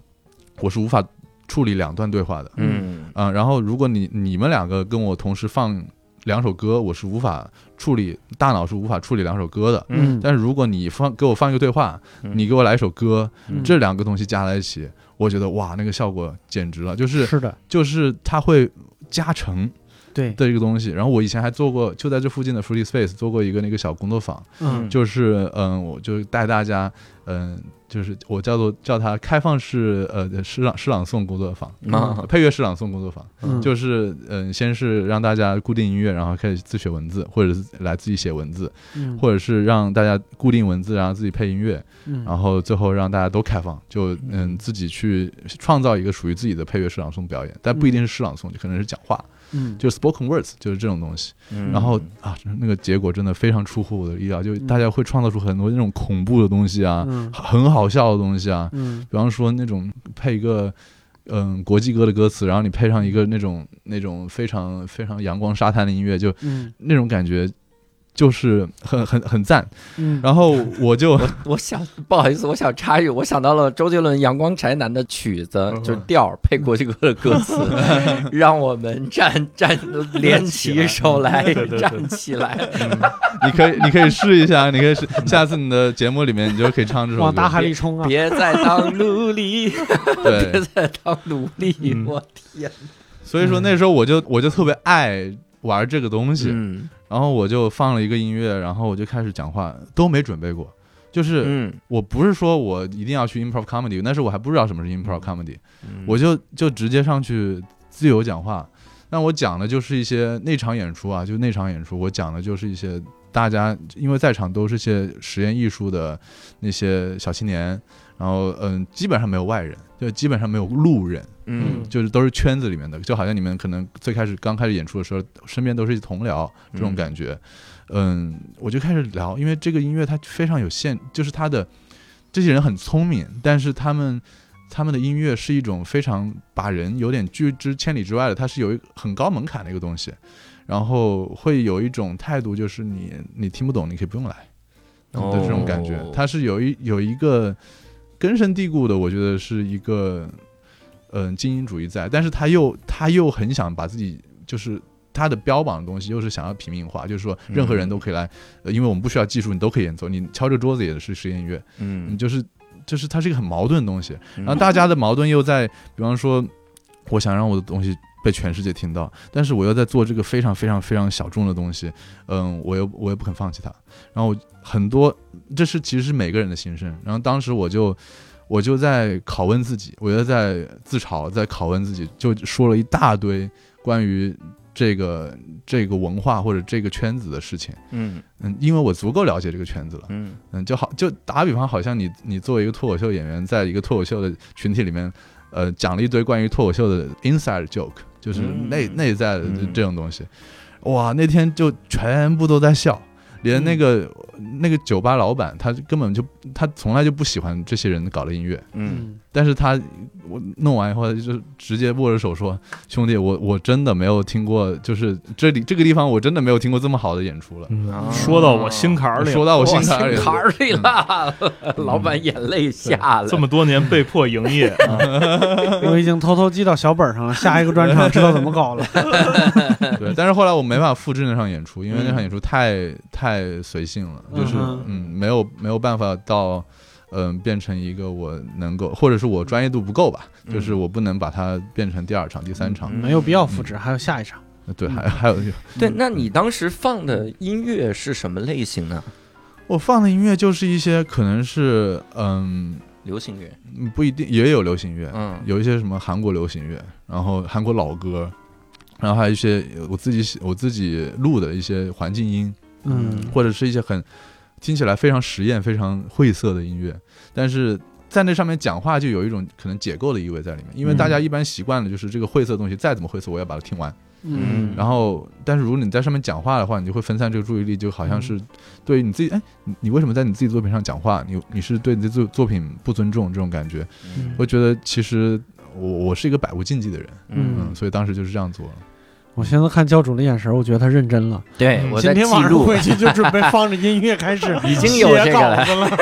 我是无法处理两段对话的。嗯啊、然后如果你你们两个跟我同时放两首歌，我是无法处理，大脑是无法处理两首歌的。嗯但是如果你放给我放一个对话，嗯你给我来一首歌，嗯这两个东西加在一起，我觉得哇，那个效果简直了，就是是的，就是它会加成对，的一个东西。然后我以前还做过，就在这附近的 Free Space 做过一个那个小工作坊，嗯。就是嗯，我就带大家嗯。就是我叫做叫它开放式呃诗朗诗朗诵工作坊，啊。配乐诗朗诵工作坊，嗯。就是嗯，先是让大家固定音乐，然后开始自学文字，或者是来自己写文字，嗯。或者是让大家固定文字，然后自己配音乐，嗯。然后最后让大家都开放，就嗯自己去创造一个属于自己的配乐诗朗诵表演，但不一定是诗朗诵，就可能是讲话，嗯。就是 spoken words，就是这种东西。嗯。然后啊，那个结果真的非常出乎我的意料，就大家会创造出很多那种恐怖的东西啊，嗯很好笑的东西啊，嗯。比方说那种配一个嗯国际歌的歌词，然后你配上一个那种那种非常非常阳光沙滩的音乐，就嗯。那种感觉就是很很很赞。嗯，然后我就 我想不好意思，我想插一句，我想到了周杰伦《阳光宅男》的曲子，嗯就是调配国际歌的歌词，让我们站站连起手来站起来。你可以你可以试一下，你可以试，下次你的节目里面你就可以唱这首歌。往大海里冲啊！别再当奴隶，别，再当奴隶！嗯我天，所以说那时候我就我就特别爱玩这个东西，嗯。然后我就放了一个音乐，然后我就开始讲话，都没准备过，就是。嗯，我不是说我一定要去 improv comedy，那时候我还不知道什么是 improv comedy，、嗯。我就就直接上去自由讲话。那我讲的就是一些那场演出啊，就那场演出，我讲的就是一些大家因为在场都是些实验艺术的那些小青年，然后嗯，基本上没有外人，就基本上没有路人，嗯。就是都是圈子里面的，就好像你们可能最开始刚开始演出的时候，身边都是同僚这种感觉。嗯，我就开始聊，因为这个音乐它非常有限，就是它的这些人很聪明，但是他们他们的音乐是一种非常把人有点拒之千里之外的，它是有一个很高门槛的一个东西，然后会有一种态度，就是你你听不懂，你可以不用来的这种感觉。哦，它是有一有一个根深蒂固的，我觉得是一个嗯精英主义在，但是他又他又很想把自己就是。他的标榜的东西又是想要平民化，就是说任何人都可以来，呃，因为我们不需要技术，你都可以演奏，你敲着桌子也是实验音乐，你嗯，就是就是它是一个很矛盾的东西。然然后大家的矛盾又在，比方说，我想让我的东西被全世界听到，但是我又在做这个非常非常非常小众的东西，嗯，我又我也不肯放弃它。然后很多，这是其实是每个人的心声。然后当时我就我就在拷问自己，我就在自嘲，在拷问自己，就说了一大堆关于这个这个文化或者这个圈子的事情。嗯嗯，因为我足够了解这个圈子了。嗯嗯，就好，就打比方，好像你你作为一个脱口秀演员，在一个脱口秀的群体里面，呃，讲了一堆关于脱口秀的 inside joke，就是嗯内、内在的这种东西，哇，那天就全部都在笑，连那个、那个酒吧老板，他根本就他从来就不喜欢这些人搞的音乐，嗯但是他我弄完以后，他就直接握着手说：“兄弟，我我真的没有听过，就是这里这个地方我真的没有听过这么好的演出了。”说到我心坎儿里了，说到我我心坎儿里了，坎里了，老板眼泪下了。这么多年被迫营业啊，我已经偷偷记到小本上了，下一个专场知道怎么搞了。对，但是后来我没办法复制那场演出，因为那场演出太太随性了，就是嗯嗯，没有没有办法到嗯、变成一个我能够，或者是我专业度不够吧，就是我不能把它变成第二场、第三场。嗯没有必要复制，还有下一场。对，还还有对，那你当时放的音乐是什么类型呢？我放的音乐就是一些可能是嗯流行乐。嗯不一定也有流行乐，嗯有一些什么韩国流行乐，然后韩国老歌，然后还有一些我自己喜我自己录的一些环境音，嗯或者是一些很听起来非常实验、非常晦涩的音乐，但是在那上面讲话就有一种可能解构的意味在里面，因为大家一般习惯了就是这个晦涩的东西再怎么晦涩，我要把它听完。嗯然后，但是如果你在上面讲话的话，你就会分散这个注意力，就好像是对于你自己，哎，你你为什么在你自己作品上讲话？你你是对你的作作品不尊重这种感觉。我觉得其实我我是一个百无禁忌的人，嗯嗯，所以当时就是这样做了。我现在看教主的眼神，我觉得他认真了。对我在记今天晚上录，回去就准备放着音乐开始 已经有这个了写稿子了。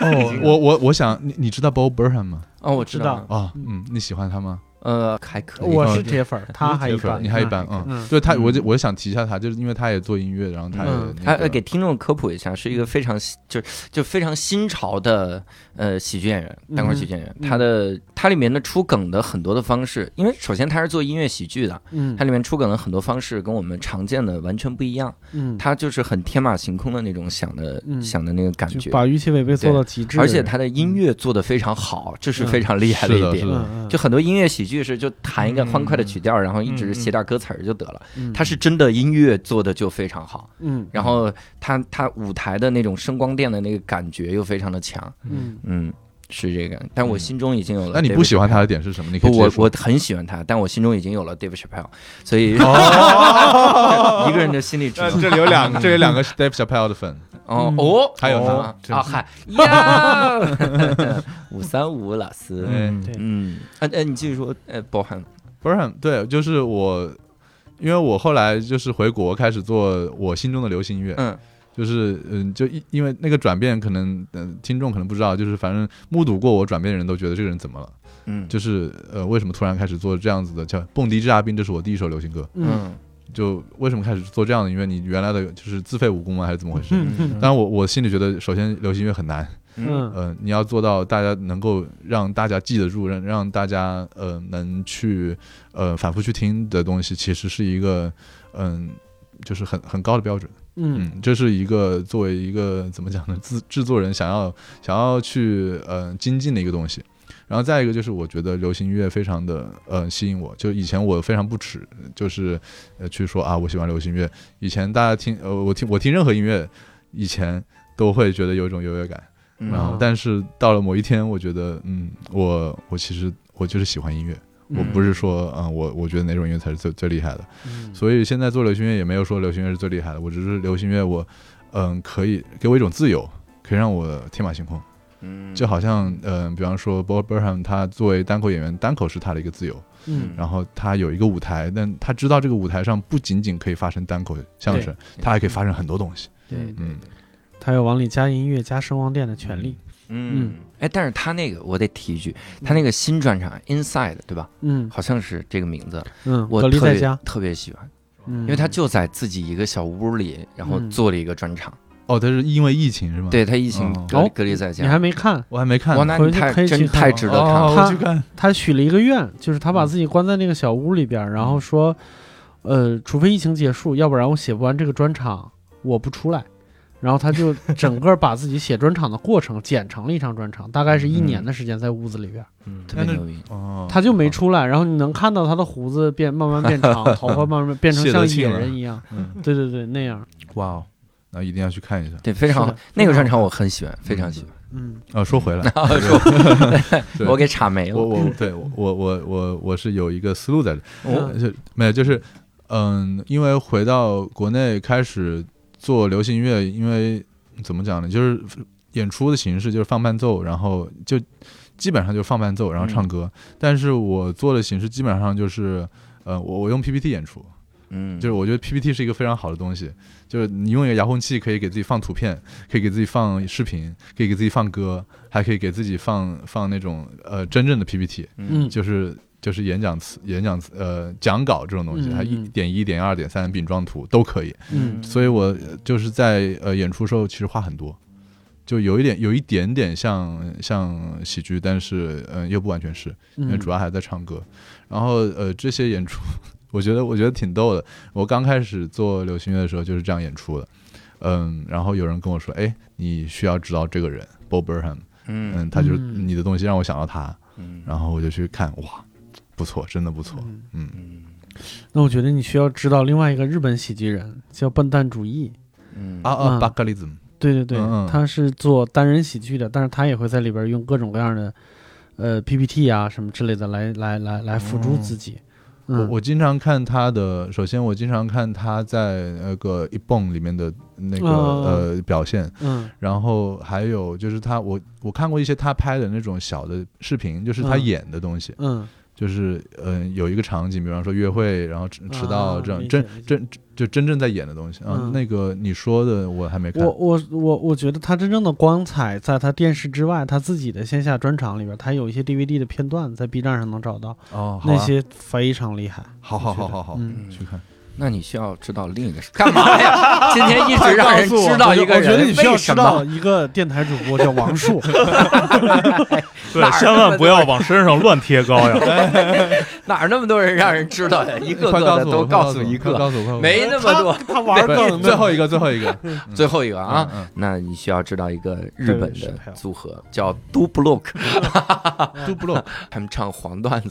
哦，我我我想你你知道 Bob Burnham 吗？哦，我知道知道，啊，嗯，你喜欢他吗？呃，还可以，我是铁粉儿，他还一般，你还一般，嗯，嗯。对他，我就我想提一下他，就是因为他也做音乐，然后他他呃给听众科普一下，是一个非常就就非常新潮的呃喜剧演员，单口喜剧演员。嗯。他的他里面的出梗的很多的方式，因为首先他是做音乐喜剧的，嗯。他里面出梗的很多方式跟我们常见的完全不一样，嗯，他就是很天马行空的那种想的嗯。想的那个感觉，把预期违背做到极致，而且他的音乐做的非常好，这是非常厉害的一点。就很多音乐喜剧是就弹一个欢快的曲调，然后一直嗯写点歌词儿就得了。嗯他是真的音乐做的就非常好，嗯然后他他舞台的那种声光电的那个感觉又非常的强，嗯嗯，是这个。但我心中已经有了。那你不喜欢他的？点是什么？你可以，我我很喜欢他，但我心中已经有了 Dave Chappelle，所以 哦一个人的心里只能这里有两个，这里有两个 Dave Chappelle 的粉，嗯哦哦，还有呢啊嗨 呀，五三五老师，嗯对嗯，哎哎，你继续说，呃，包含，不是很对，就是我，因为我后来就是回国开始做我心中的流行音乐，嗯就是嗯，就因因为那个转变，可能嗯、听众可能不知道，就是反正目睹过我转变的人都觉得这个人怎么了，嗯，就是呃为什么突然开始做这样子的叫《蹦迪之阿宾》，这是我第一首流行歌，嗯嗯就为什么开始做这样的音乐？你原来的就是自废武功吗？还是怎么回事？嗯当然我我心里觉得，首先流行音乐很难，嗯呃，你要做到大家能够让大家记得住，让让大家呃能去呃反复去听的东西，其实是一个嗯、就是很很高的标准。嗯嗯，这是一个作为一个怎么讲呢，制制作人想要想要去呃精进的一个东西。然后再一个就是，我觉得流行音乐非常的呃吸引我。就以前我非常不耻，就是呃去说啊，我喜欢流行音乐。以前大家听呃我听我听任何音乐，以前都会觉得有一种优越感。嗯然后，但是到了某一天，我觉得嗯，我我其实我就是喜欢音乐，我不是说嗯、我我觉得哪种音乐才是最最厉害的。嗯所以现在做流行乐也没有说流行乐是最厉害的，我只是流行乐我，嗯，可以给我一种自由，可以让我天马行空，嗯。就好像嗯、比方说 Bob Burnham 他作为单口演员，单口是他的一个自由，嗯。然后他有一个舞台，但他知道这个舞台上不仅仅可以发生单口相声，他还可以发生很多东西。对对嗯，他有往里加音乐、加声光电的权利。嗯，哎，但是他那个我得提一句，他那个新专场 Inside 对吧？嗯。好像是这个名字，嗯，我特别在家，特别喜欢，因因为他就在自己一个小屋里，然后嗯。做了一个专场。哦，他是因为疫情是吗？，对他疫情哦隔哦隔离在家，你还没看，我还没看哇，呢。回去那你太真太值得看哦，了。我去看。他许了一个愿，就是他把自己关在那个小屋里边，然后说，呃，除非疫情结束，要不然我写不完这个专场，我不出来。然后他就 整个把自己写专场的过程剪成了一场专场，大概是一年的时间在屋子里边儿，嗯，特别牛逼。哦，他就没出来。然后你能看到他的胡子变慢慢变长，头发慢慢变成 像野人一样。嗯，对对对，那样。哇哦，那一定要去看一下。对，非常好。那个专场我很喜欢，非常喜欢。嗯。啊，说回来，对。我给岔没了。我我对我我我我我是有一个思路在这，没有就是嗯，因为回到国内开始做流行音乐，因为怎么讲呢，就是演出的形式就是放伴奏，然后就基本上就是放伴奏，然后唱歌。但是我做的形式基本上就是呃，我我用 PPT 演出，嗯，就是我觉得 PPT 是一个非常好的东西，就是你用一个遥控器可以给自己放图片，可以给自己放视频，可以给自己放歌，还可以给自己放放那种呃真正的 PPT，嗯，就是就是演讲词、演讲词呃讲稿这种东西，嗯它一点一点二点三饼状图都可以。嗯所以我呃就是在呃演出时候其实话很多，就有一点有一点点像像喜剧，但是嗯、呃又不完全是，因为嗯主要还在唱歌。然后呃这些演出，我觉得我觉得挺逗的。我刚开始做流行乐的时候就是这样演出的，嗯，然后有人跟我说，哎，你需要知道这个人 Bob Burnham，嗯嗯，他就你的东西让我想到他，嗯。然后我就去看，哇，不错，真的不错，嗯。那我觉得你需要知道另外一个日本喜剧人叫笨蛋主义。嗯。啊啊，嗯。巴格利兹姆，对对对，他是做单人喜剧的，但是他也会在里边用各种各样的呃 PPT 啊什么之类的来来来来辅助自己。我嗯，我经常看他的，首先我经常看他在那个一蹦里面的那个、嗯。呃表现，嗯。然后还有就是他我我看过一些他拍的那种小的视频，就是他嗯。演的东西，嗯就是嗯、呃有一个场景，比方说约会，然后迟迟到啊这样，真真就真正在演的东西啊。嗯那个你说的我还没看我，我我我觉得他真正的光彩在他电视之外，他自己的线下专场里边，他有一些 DVD 的片段在 B 站上能找到，哦，好那啊些非常厉害。好好好好好，嗯去看。那你需要知道另一个是，干嘛呀？今天一直让人知道一个人，我觉得你需要知道？一个电台主播叫王树，对千万不要往身上乱贴膏药。哪儿那么多人让人知道呀？一个个的都告诉一个，告诉没那么多。他玩的。最后一个，最后一个最后一个啊，嗯那你需要知道一个日本的组合叫 Do Block，Do Block，。他们唱黄段子，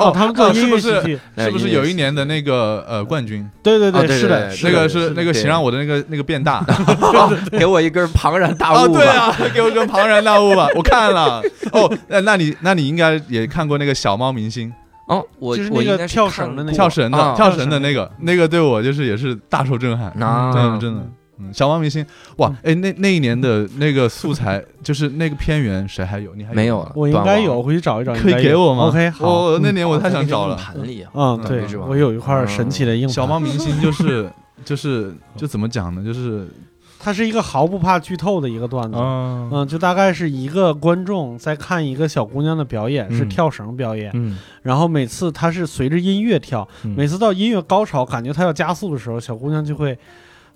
哦，他们做哦音乐是不是，是不是有一年的那个呃冠军？对对哦对是的，那个是是那个对请让我的那个那个变大 给我一根庞然大哦，物吧。对啊，给我一根庞然大物吧，我看了。哦，那那你那你应该也看过那个小猫明星哦，我就是那个跳绳的那个跳绳的啊跳绳的那个那个对我就是也是大受震撼，那真的真的。嗯，小猫明星，哇，哎，那那一年的那个素材，就是那个片源，谁还有？你还没有了，我应该有，回去找一找。可以给我吗？OK，好。我那年我哦太想找了。盘里啊。嗯，对，我有一块神奇的硬盘。小猫明星就是就是就怎么讲呢？就是 它是一个毫不怕剧透的一个段子。嗯嗯，就大概是一个观众在看一个小姑娘的表演，是嗯跳绳表演，嗯，然后每次她是随着音乐跳，嗯每次到音乐高潮，感觉她要加速的时候，小姑娘就会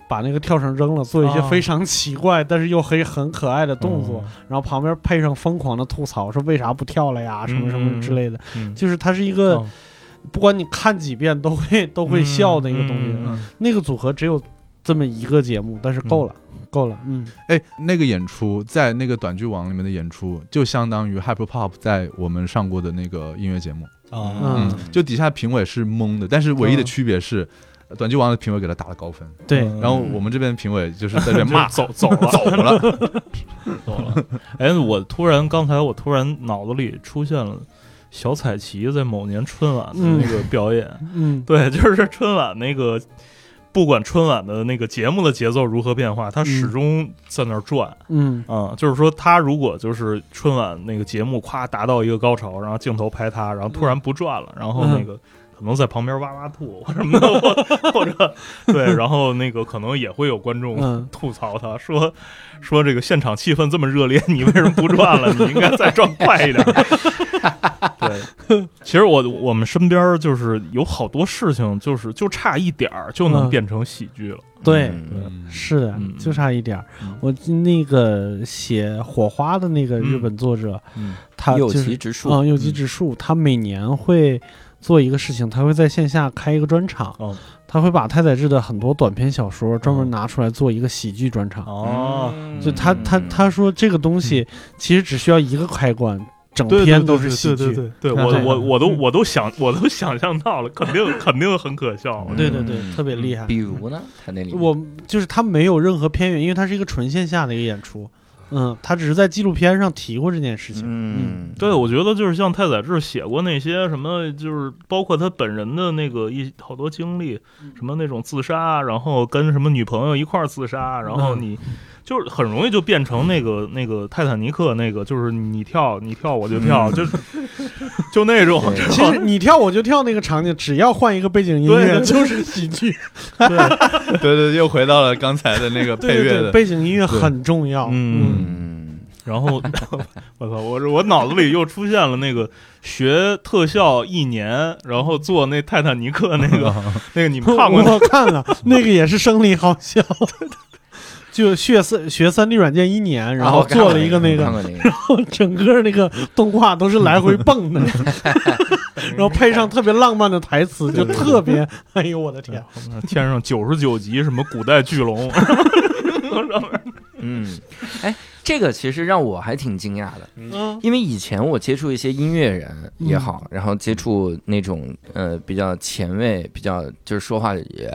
把那个跳绳扔了，做一些啊非常奇怪、但是又很很可爱的动作，然后旁边配上疯狂的吐槽，说为啥不跳了呀，什么什么之类的。嗯就是它是一个、哦不管你看几遍都会都会笑的一个东西。嗯嗯那个组合只有这么一个节目，但是够了，够了。嗯，哎，那个演出在那个短剧网里面的演出，就相当于 Hyper Pop 在我们上过的那个音乐节目。啊嗯就底下评委是懵的，但是唯一的嗯区别是，呃短剧王的评委给他打了高分，对，嗯然后我们这边评委就是在这骂。走走了。走了。走了。哎，我突然刚才我突然脑子里出现了小彩旗在某年春晚的那个表演，嗯。对，就是春晚那个。不管春晚的那个节目的节奏如何变化，他始终在那儿转。嗯。啊、就是说，他如果就是春晚那个节目夸达到一个高潮，然后镜头拍他，然后突然不转了，然后那个可能在旁边哇哇吐 或什么的，或或者对，然后那个可能也会有观众嗯吐槽他说说这个现场气氛这么热烈，你为什么不转了？你应该再转快一点。对，其实我我们身边就是有好多事情，就是就差一点儿就能嗯变成喜剧了。对。嗯是的嗯，就差一点。我那个写《火花》的那个日本作者，嗯右他就是旗直树啊，右吉直树，他每年会做一个事情，他会在线下开一个专场，哦。他会把太宰治的很多短篇小说专门拿出来做一个喜剧专场。哦，就他他他说这个东西其实只需要一个开关，整对篇都是喜剧。对对对，我我我都我都想我都想象到了，肯定 肯定很可笑。对对对嗯。特别厉害。比如呢，他那里我就是他没有任何偏远，因为他是一个纯线下的一个演出。嗯，他只是在纪录片上提过这件事情。嗯，对，我觉得就是像太宰治写过那些什么，就是包括他本人的那个一好多经历，什么那种自杀，然后跟什么女朋友一块儿自杀，然后你就是很容易就变成那个那个泰坦尼克那个，就是你跳你跳我就跳，就是就那种，其实你跳我就跳那个场景，只要换一个背景音乐对对就是喜剧。对对，又回到了刚才的那个配对对对，乐的。背景音乐很重要。嗯嗯，然后我操，我我脑子里又出现了那个学特效一年，然后做那泰坦尼克那个 那个，你们看过吗我看了，那个也是生理好笑。就学三学三 D 软件一年，然后做了一个那个，看过那个，整个那个动画都是来回蹦的，然后配上特别浪漫的台词，就特别，哎呦我的天！天上九十九级什么古代巨龙，嗯，哎，这个其实让我还挺惊讶的，嗯。因为以前我接触一些音乐人也好，然后接触那种呃比较前卫、比较就是说话也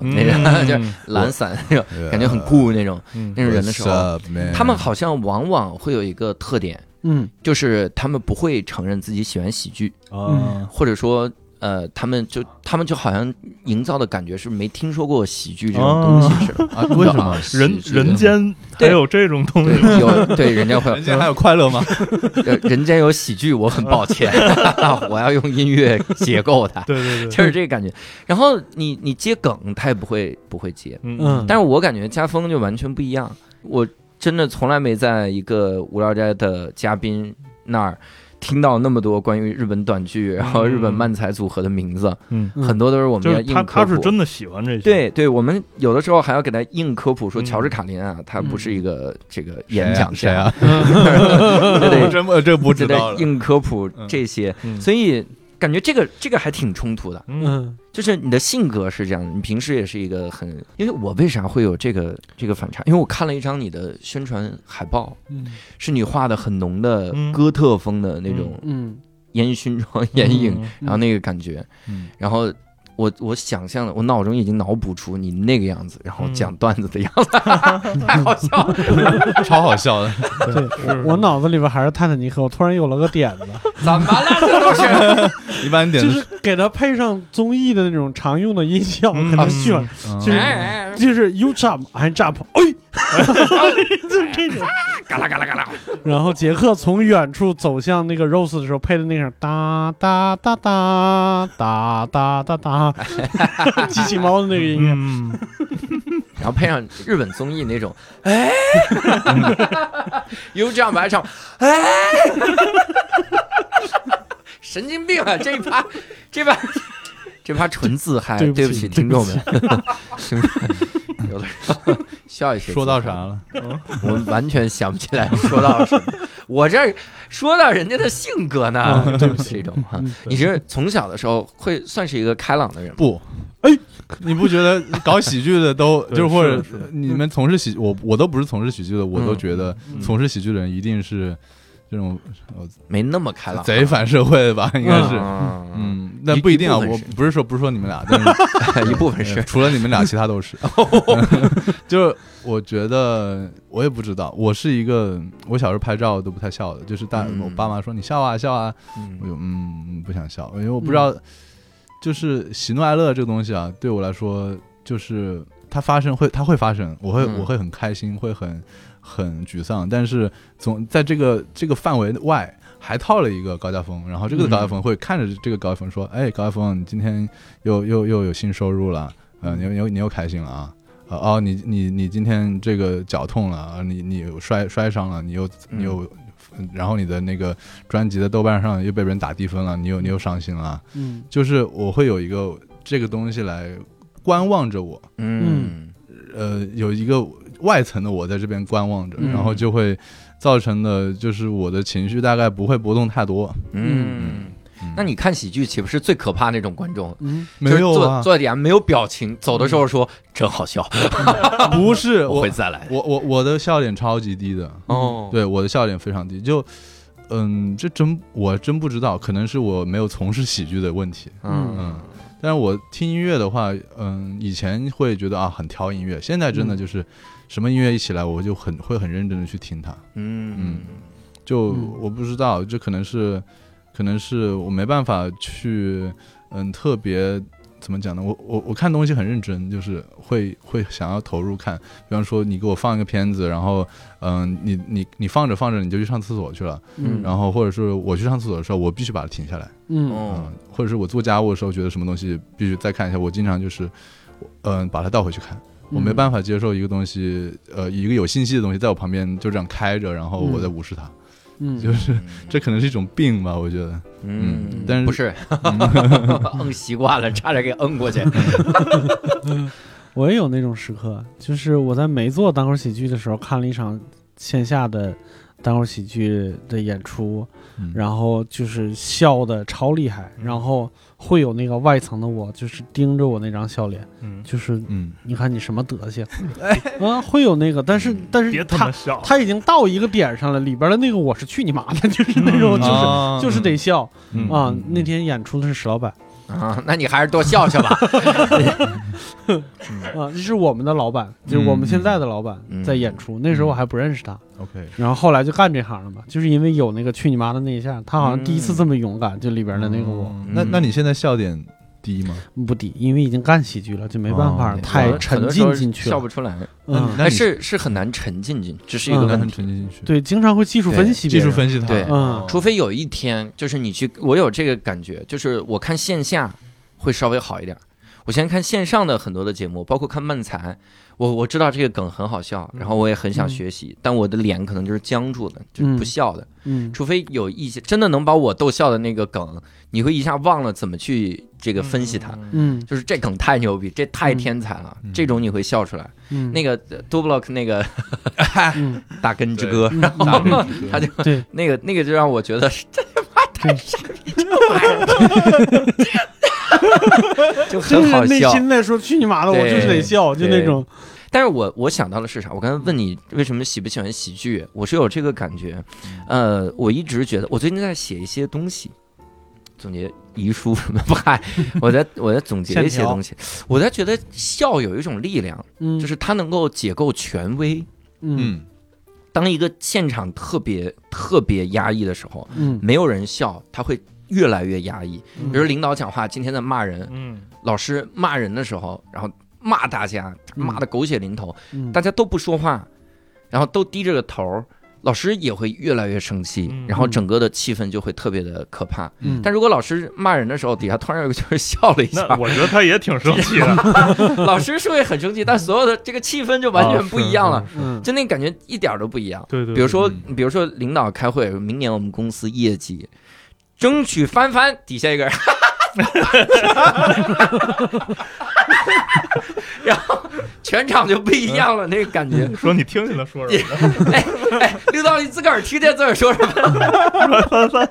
那种，就是懒散那种，感觉很酷那种嗯那种人的时候，up, 他们好像往往会有一个特点，嗯。就是他们不会承认自己喜欢喜剧，啊，或者说。呃，他们就他们就好像营造的感觉是没听说过喜剧这种东西似的，啊，为什么？人人间还有这种东西，有对人家会人间还有快乐吗？呃人间有喜剧，我很抱歉，我要用音乐解构它，对对对，就是这个感觉。然后你你接梗，他也不会不会接，嗯，但是我感觉家风就完全不一样。我真的从来没在一个无聊斋的嘉宾那儿听到那么多关于日本短剧，然后日本漫才组合的名字，很多都是我们要硬科普。他是真的喜欢这些，对对，我们有的时候还要给他硬科普说，嗯。乔治卡林啊，他不是一个这个演讲家，谁啊？对。对我真不这不知道硬科普这些，嗯。所以感觉这个这个还挺冲突的。嗯。嗯。就是你的性格是这样的，你平时也是一个很，因为我为啥会有这个这个反差？因为我看了一张你的宣传海报，嗯。是你画的很浓的嗯。哥特风的那种嗯。烟熏妆 眼影，嗯。然后那个感觉，嗯。然后我我想象的，我脑中已经脑补出你那个样子，然后嗯讲段子的样子，太好笑了。超好笑的。对，我我脑子里边还是泰坦尼克，我突然有了个点子，怎么了？这都是一般点的就是给他配上综艺的那种常用的音效，嗯给他炫，嗯就是哎就是 you jump I jump，哎，就是这种。嘎啦嘎啦嘎啦，然后杰克从远处走向那个 Rose 的时候，配的那个哒哒哒哒哒哒哒哒，机器猫的那个音乐，嗯，然后配上日本综艺那种，哎，有这样白唱，哎，神经病啊！这一趴，这趴，这趴纯自嗨，对不起听众们 有的时候 笑一笑。说到啥？了？我完全想不起来说到什么。我这儿说到人家的性格呢，对不起，这种哈嗯，你是从小的时候会算是一个开朗的人吗？不，哎，你不觉得搞喜剧的都 就是或者你们从事喜我我都不是从事喜剧的，我都嗯觉得嗯从事喜剧的人一定是这种没那么开朗，贼反社会的吧？应该是，嗯，嗯，但不一定啊。我不是说不是说你们俩，但是一部分是。除了你们俩，其他都是。就是我觉得我也不知道，我是一个我小时候拍照都不太笑的，就是大嗯。我爸妈说你笑啊笑啊，我嗯就嗯不想笑，因为我不知道，就是喜怒哀乐这个东西啊，对我来说就是它发生会它会发生，我会嗯。我会很开心，会很很沮丧，但是总在这个这个范围外。还套了一个高家峰，然后这个高家峰会看着这个高家峰说：“哎，高家峰，你今天又又又有新收入了，呃，你又你又你又开心了啊！呃哦，你你你今天这个脚痛了啊，你你有摔摔伤了，你又你又，然后你的那个专辑的豆瓣上又被人打低分了，你又你又伤心了，嗯就是我会有一个这个东西来观望着我，嗯呃，有一个外层的我在这边观望着，嗯。然后就会造成的就是我的情绪大概不会波动太多。嗯。那你看喜剧岂不是最可怕那种观众？嗯。没有就是坐啊，坐在底下没有表情，走的时候说真好笑，不是 我我会再来。我我我的笑点超级低的，哦，对我的笑点非常低，就嗯，这真我真不知道，可能是我没有从事喜剧的问题。嗯。嗯，但是我听音乐的话，嗯，以前会觉得啊很挑音乐，现在真的嗯。就是什么音乐一起来，我就很会很认真的去听它。嗯嗯就嗯我不知道，这可能是，可能是我没办法去，嗯，特别怎么讲呢？我我我看东西很认真，就是会会想要投入看。比方说，你给我放一个片子，然后，嗯，你你你放着放着你就去上厕所去了，嗯然后或者是我去上厕所的时候，我必须把它停下来，嗯，或者是我做家务的时候觉得什么东西必须再看一下，我经常就是，嗯，把它倒回去看。我没办法接受一个东西，呃，一个有信息的东西在我旁边就这样开着，然后我在无视它。嗯，就是 这可能是一种病吧，我觉得。嗯嗯但是不是 摁习惯了，差点给摁过去。我也有那种时刻，就是我在没做单口喜剧的时候，看了一场线下的单口喜剧的演出，嗯然后就是笑的超厉害，然后会有那个外层的我，就是盯着我那张笑脸，嗯，就是嗯，你看你什么德行，啊，会有那个，但是但是他妈他笑，他已经到一个点上了，里边的那个我是去你妈的，就是那种就是啊。就是得笑。嗯。啊。那天演出的是石老板啊，那你还是多笑笑吧。啊，这是我们的老板，就是我们现在的老板嗯在演出，那时候我还不认识他。OK，然后后来就干这行了嘛，就是因为有那个去你妈的那一下，他好像第一次这么勇敢，就里边的那个我嗯那那你现在笑点低吗？不低，因为已经干喜剧了，就没办法哦太沉浸进去了。笑不出来，嗯，那你还是是很难沉浸进，只是一个嗯问题。很沉浸进去，对，经常会技术分析，技术分析它，对嗯除非有一天，就是你去，我有这个感觉，就是我看线下会稍微好一点。我现在看线上的很多的节目，包括看漫才，我我知道这个梗很好笑，然后我也很想学习，但我的脸可能就是僵住的，就是不笑的。嗯。除非有一些真的能把我逗笑的那个梗，你会一下忘了怎么去这个分析它。嗯。就是这梗太牛逼，这太天才了，嗯。这种你会笑出来。嗯，那个 Do Block 那个嗯。大根之歌，然后他就对。那个那个就让我觉得这他妈太傻逼，这玩意儿 就很好笑。是内心在说去你妈的，我就是得笑，就那种但是我我想到的是啥？我刚才问你为什么喜不喜欢喜剧，我是有这个感觉。呃，我一直觉得我最近在写一些东西，总结遗书什么不嗨，我在我在总结一些东西。我在觉得笑有一种力量，嗯，就是它能够解构权威。嗯嗯当一个现场特别特别压抑的时候，嗯，没有人笑，他会越来越压抑。嗯。比如领导讲话，今天在骂人，嗯，老师骂人的时候，然后骂大家，嗯骂的狗血淋头，嗯。大家都不说话，然后都低着个头，老师也会越来越生气，嗯。然后整个的气氛就会特别的可怕。嗯，但如果老师骂人的时候，底下突然有个就是笑了一下，那我觉得他也挺生气的，老师是会很生气，但所有的这个气氛就完全不一样了，嗯就那感觉一点都不一样。对对，比如说，嗯。比如说领导开会，明年我们公司业绩争取翻番，底下一个人，然后全场就不一样了，那个感觉。说你听见了说什么？哎，领导你自个儿听见自个儿说什么？翻翻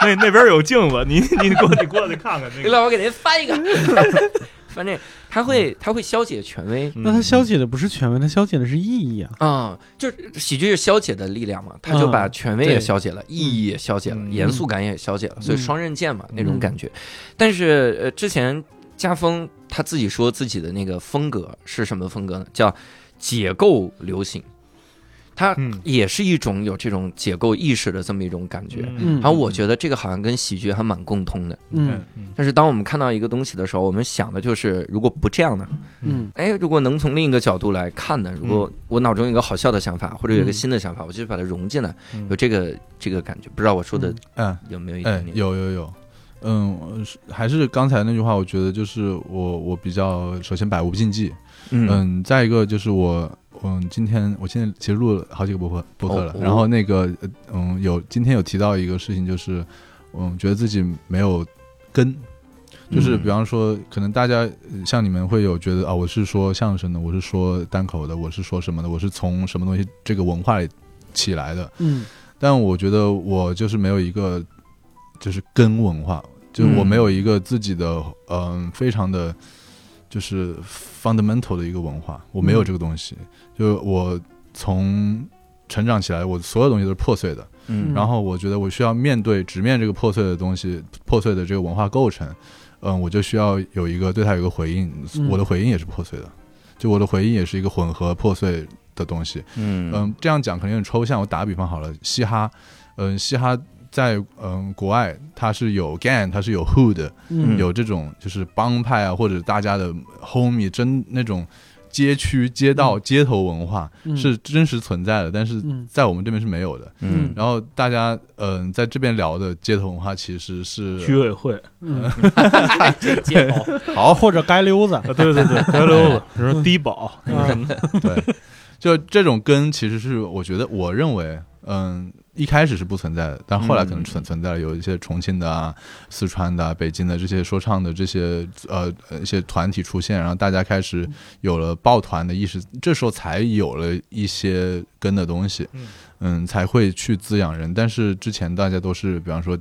那那边有镜子，你你过你过去看看那个。领导，我给您翻一个，翻这，他会他会消解权威。那他消解的不是权威，他消解的是意义啊。啊、就是喜剧是消解的力量嘛，他就把权威也消解了，意义也消解了，嗯严肃感也消解了，所以嗯双刃剑嘛、那种感觉。但是呃，之前家风他自己说自己的那个风格是什么风格呢？叫解构流行，他嗯。也是一种有这种解构意识的这么一种感觉。嗯。然后我觉得这个好像跟喜剧还蛮共通的。嗯。嗯。但是当我们看到一个东西的时候，我们想的就是，如果不这样呢？嗯。哎，如果能从另一个角度来看呢？如果我脑中有一个好笑的想法，或者有一个新的想法，我就把它融进来，嗯。有这个这个感觉。不知道我说的嗯，有没有一哎点，点？有有有，嗯，还是刚才那句话，我觉得就是我我比较首先百无禁忌，嗯。嗯，再一个就是我，嗯，今天我现在其实录了好几个播客播客了，哦然后那个，呃嗯，有今天有提到一个事情，就是，嗯，觉得自己没有根，就是嗯。比方说，可能大家呃像你们会有觉得啊，我是说相声的，我是说单口的，我是说什么的，我是从什么东西这个文化里起来的，嗯。但我觉得我就是没有一个就是根文化，就嗯。我没有一个自己的嗯、非常的就是 fundamental 的一个文化，我没有这个东西。就我从成长起来，我所有东西都是破碎的，嗯然后我觉得我需要面对直面这个破碎的东西，破碎的这个文化构成，嗯，我就需要有一个对它有一个回应，嗯我的回应也是破碎的，就我的回应也是一个混合破碎的东西。嗯嗯，这样讲可能有点抽象。我打个比方好了，嘻哈，嗯，嘻哈在嗯国外它是有 gang，它是有 hood，嗯。有这种就是帮派啊，或者大家的 homie 真那种街区、街道、街头文化嗯。是真实存在的，但是嗯。在我们这边是没有的。嗯。然后大家嗯在这边聊的街头文化其实是居委会。嗯，街头，好或者街溜子，啊，对对对，街溜子，比如说低保，什么的对，就这种根其实是我觉得我认为嗯一开始是不存在的，但后来可能嗯存存在了，有一些重庆的啊、四川的啊、北京的这些说唱的这些呃呃一些团体出现，然后大家开始有了抱团的意识，这时候才有了一些根的东西，嗯，才会去滋养人。但是之前大家都是，比方说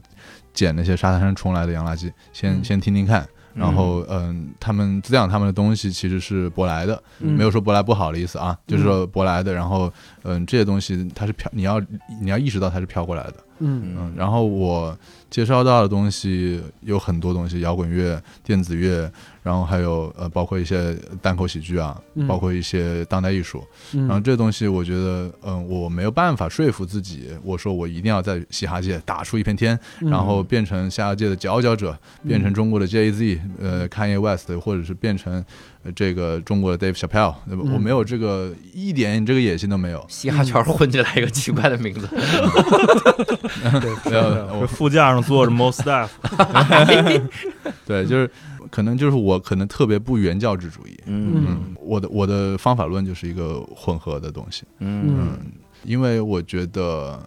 捡那些沙滩上冲来的洋垃圾，先嗯先听听看。然后，嗯，他们滋养他们的东西其实是舶来的，嗯没有说舶来不好的意思啊，就是说舶来的。然后，嗯，这些东西它是飘，你要你要意识到它是飘过来的，嗯嗯。然后我介绍到的东西有很多东西，摇滚乐、电子乐，然后还有呃，包括一些单口喜剧啊，嗯。包括一些当代艺术。嗯，然后这东西，我觉得，嗯，我没有办法说服自己，我说我一定要在嘻哈界打出一片天，嗯。然后变成嘻哈界的佼佼者，变成中国的 Jay Z，呃，Kanye West，或者是变成呃这个中国的 Dave 吧？嗯。我没有这个一点这个野心都没有。嘻哈圈混进来一个奇怪的名字，没有，副驾上坐着 Most Staff，对，就是可能就是我可能特别不原教旨主义。嗯嗯，我的我的方法论就是一个混合的东西。嗯嗯，因为我觉得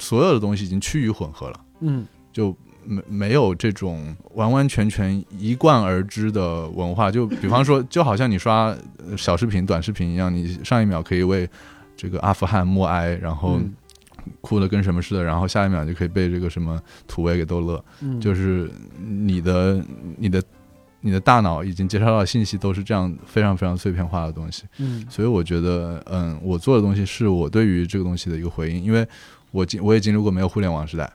所有的东西已经趋于混合了。嗯就没没有这种完完全全一贯而知的文化。就比方说，就好像你刷呃小视频、短视频一样，你上一秒可以为这个阿富汗默哀，然后嗯哭的跟什么似的，然后下一秒就可以被这个什么土味给逗乐。嗯，就是你的你的你的大脑已经接收到的信息都是这样非常非常碎片化的东西。嗯。所以我觉得，嗯，我做的东西是我对于这个东西的一个回应，因为我经我也经历过没有互联网时代，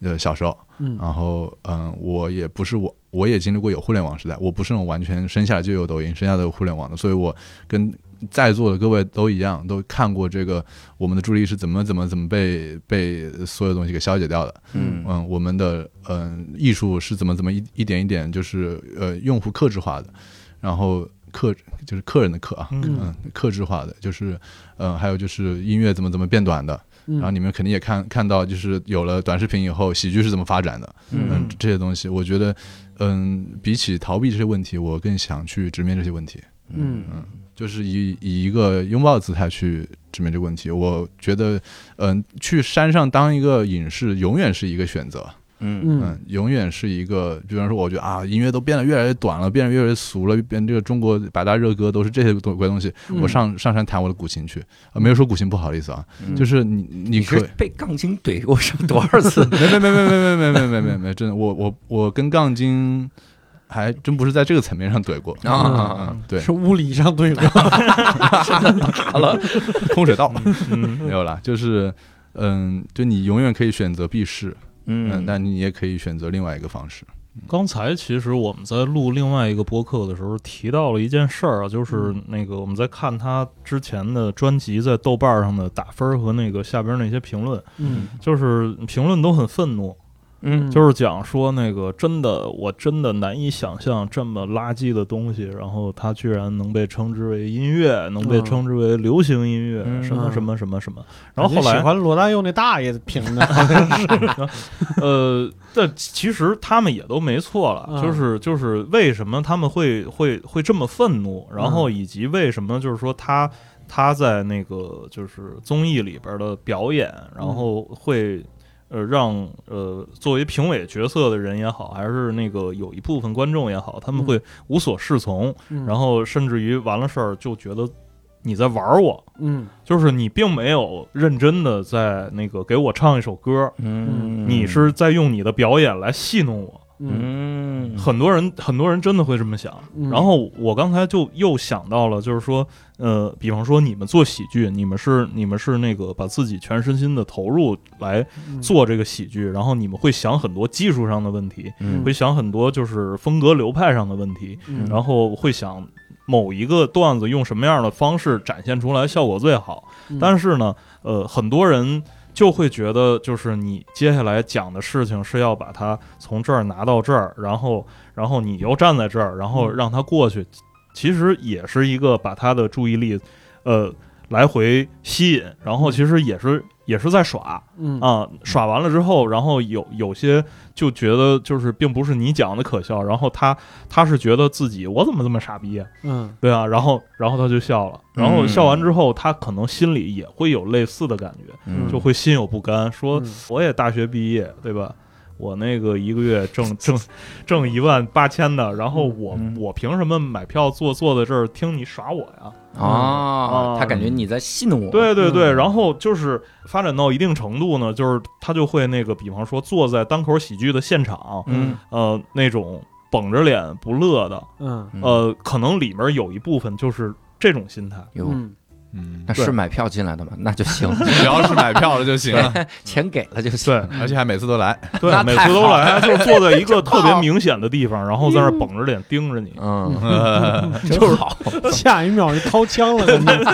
呃，小时候，嗯。然后，嗯，我也不是我，我也经历过有互联网时代，我不是那种完全生下来就有抖音、生下来就有互联网的，所以我跟在座的各位都一样，都看过这个我们的注意力是怎么怎么怎么被被所有东西给消解掉的，嗯。嗯，我们的嗯艺术是怎么怎么一一点一点就是呃用户克制化的，然后客就是客人的客啊，嗯。嗯，克制化的，就是嗯还有就是音乐怎么怎么变短的，嗯，然后你们肯定也看看到，就是有了短视频以后，喜剧是怎么发展的，嗯，这些东西，我觉得，嗯，比起逃避这些问题，我更想去直面这些问题，嗯就是以以一个拥抱的姿态去直面这个问题。我觉得，嗯，去山上当一个隐士，永远是一个选择。嗯嗯嗯，永远是一个，比方说，我觉得啊，音乐都变得越来越短了，变得越来越俗了，变这个中国百大热歌都是这些东鬼东西。嗯我上上山弹我的古琴去，啊，没有说古琴不好的意思啊，就是你你你可被杠精怼过上多少次？没没没没没没没没没没没，真的，我我我跟杠精还真不是在这个层面上怼过。啊嗯，对，是物理上怼过，打了，空水道。嗯。没有啦，就是嗯，就你永远可以选择避世，嗯，嗯但你也可以选择另外一个方式，刚才其实我们在录另外一个播客的时候提到了一件事儿啊，就是那个我们在看他之前的专辑在豆瓣上的打分和那个下边那些评论，嗯。就是评论都很愤怒，嗯。就是讲说那个真的我真的难以想象这么垃圾的东西，然后它居然能被称之为音乐，能被嗯。称之为流行音乐，嗯。什么什么什么什么，然后后来喜欢罗大佑那大爷评的，呃，但其实他们也都没错了，嗯。就是就是为什么他们会会会这么愤怒，然后嗯。以及为什么就是说他他在那个就是综艺里边的表演，然后会。呃，让呃作为评委角色的人也好，还是那个有一部分观众也好，他们嗯。会无所适从，嗯。然后甚至于完了事儿就觉得你在玩我，嗯。就是你并没有认真的在那个给我唱一首歌，嗯。你是在用你的表演来戏弄我。嗯。嗯。很多人很多人真的会这么想。嗯。然后我刚才就又想到了，就是说，呃，比方说你们做喜剧，你们是你们是那个把自己全身心的投入来嗯。做这个喜剧，然后你们会想很多技术上的问题，嗯。会想很多就是风格流派上的问题，嗯。然后会想某一个段子用什么样的方式展现出来效果最好。嗯。但是呢，呃，很多人就会觉得，就是你接下来讲的事情是要把它从这儿拿到这儿，然后，然后你又站在这儿，然后让它过去，其实也是一个把他的注意力，呃。来回吸引，然后其实也是也是在耍嗯。啊，耍完了之后，然后有有些就觉得就是并不是你讲的可笑，然后他他是觉得自己我怎么这么傻逼啊，嗯。对啊，然后然后他就笑了，然后嗯笑完之后，他可能心里也会有类似的感觉，嗯。就会心有不甘，说嗯我也大学毕业，对吧？我那个一个月挣挣挣一万八千的，然后我、嗯。我凭什么买票坐坐在这儿听你耍我呀？哦啊，他感觉你在戏弄我。对对对，嗯。然后就是发展到一定程度呢，就是他就会那个，比方说坐在单口喜剧的现场，嗯。呃，那种绷着脸不乐的，嗯。嗯。呃，可能里面有一部分就是这种心态。嗯嗯。那，是买票进来的吗？那就行，只要是买票了就行。了，钱给了就行。对而且还每次都来。对，每次都来，就是坐在一个特别明显的地方，然后在那绷着脸盯着你。嗯，就是好，下一秒就掏枪了，感觉。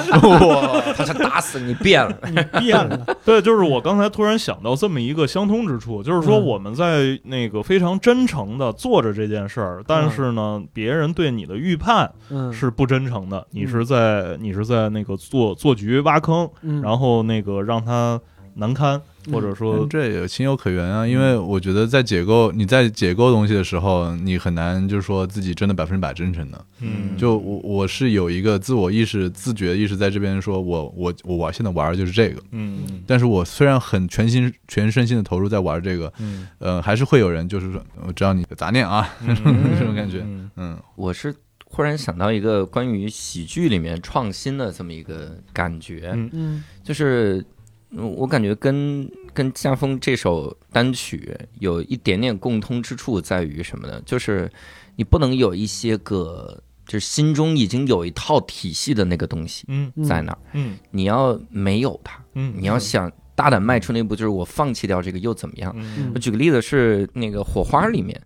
他想打死你，变了。你变了。对，就是我刚才突然想到这么一个相通之处，就是说嗯。我们在那个非常真诚的做着这件事儿，但是呢，别人对你的预判嗯，是不真诚的，你是在你是在那个做做局挖坑，嗯，然后那个让他难堪，或者说嗯这也情有可原啊，因为我觉得在解构你在解构东西的时候，你很难就是说自己真的百分之百真诚的。嗯。就我我是有一个自我意识、自觉意识在这边，说我我我玩现在玩的就是这个，嗯。但是我虽然很全心全身心的投入在玩这个，嗯。呃，还是会有人就是说，我知道你的杂念啊，嗯。这种感觉，嗯。嗯。我是忽然想到一个关于喜剧里面创新的这么一个感觉，嗯。嗯就是嗯我感觉跟跟家风这首单曲有一点点共通之处在于什么呢？就是你不能有一些个就是心中已经有一套体系的那个东西嗯嗯。在那儿，嗯。你要没有它，嗯，你要想大胆迈出那一步，就是我放弃掉这个又怎么样？嗯。我举个例子是那个《火花》里面，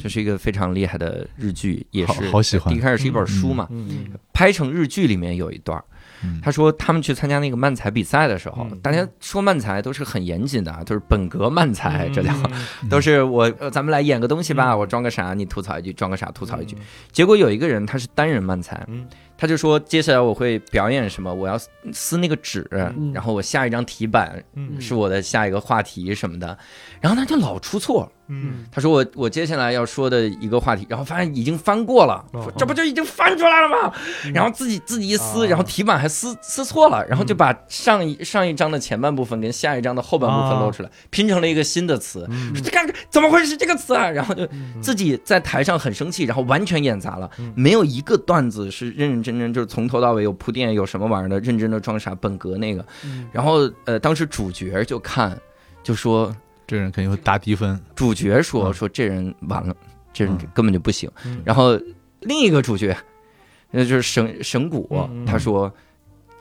这是一个非常厉害的日剧，也是好喜欢。一开始是一本书嘛，嗯拍成日剧里面有一段他说他们去参加那个漫才比赛的时候，嗯大家说漫才都是很严谨的啊，都是本格漫才，嗯这叫嗯 都是我呃咱们来演个东西吧，嗯。我装个啥，你吐槽一句，装个啥吐槽一句。结果有一个人他是单人漫才，嗯他就说接下来我会表演什么，我要撕那个纸，嗯。然后我下一张题板嗯。是我的下一个话题什么的，然后他就老出错。嗯。他说我我接下来要说的一个话题，然后发现已经翻过了，哦。这不就已经翻出来了吗？然后自己自己一撕，啊。然后题板还撕撕错了，然后就把上一上一章的前半部分跟下一章的后半部分露出来，拼成了一个新的词。嗯。说这看怎么会是这个词啊？然后就自己在台上很生气，然后完全演砸了，没有一个段子是认认真真就是从头到尾有铺垫有什么玩意儿的，认真的装傻本格那个。然后呃，当时主角就看就说。这人肯定会打低分，主角说嗯说这人完了，这人嗯根本就不行。嗯然后另一个主角，那就是神神谷他说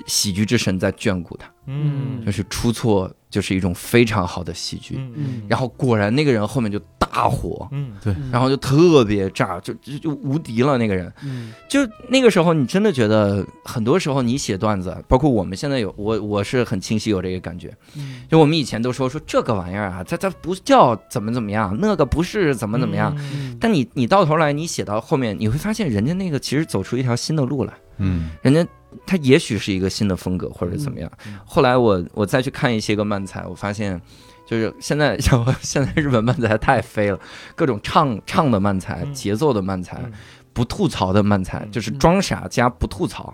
喜剧之神在眷顾他，嗯。就是出错就是一种非常好的喜剧。嗯然后果然那个人后面就大火，嗯。对。然后就特别炸，就就就无敌了。那个人。嗯。就那个时候，你真的觉得很多时候你写段子，包括我们现在有我我是很清晰有这个感觉。嗯。就我们以前都说说这个玩意儿啊，它它不叫怎么怎么样，那个不是怎么怎么样。嗯。但你你到头来，你写到后面，你会发现人家那个其实走出一条新的路来，嗯。人家他也许是一个新的风格或者怎么样。后来我我再去看一些个漫才，我发现就是现在 像现在日本漫才太飞了，各种唱唱的漫才、嗯。节奏的漫才嗯。不吐槽的漫才嗯。就是装傻加不吐槽，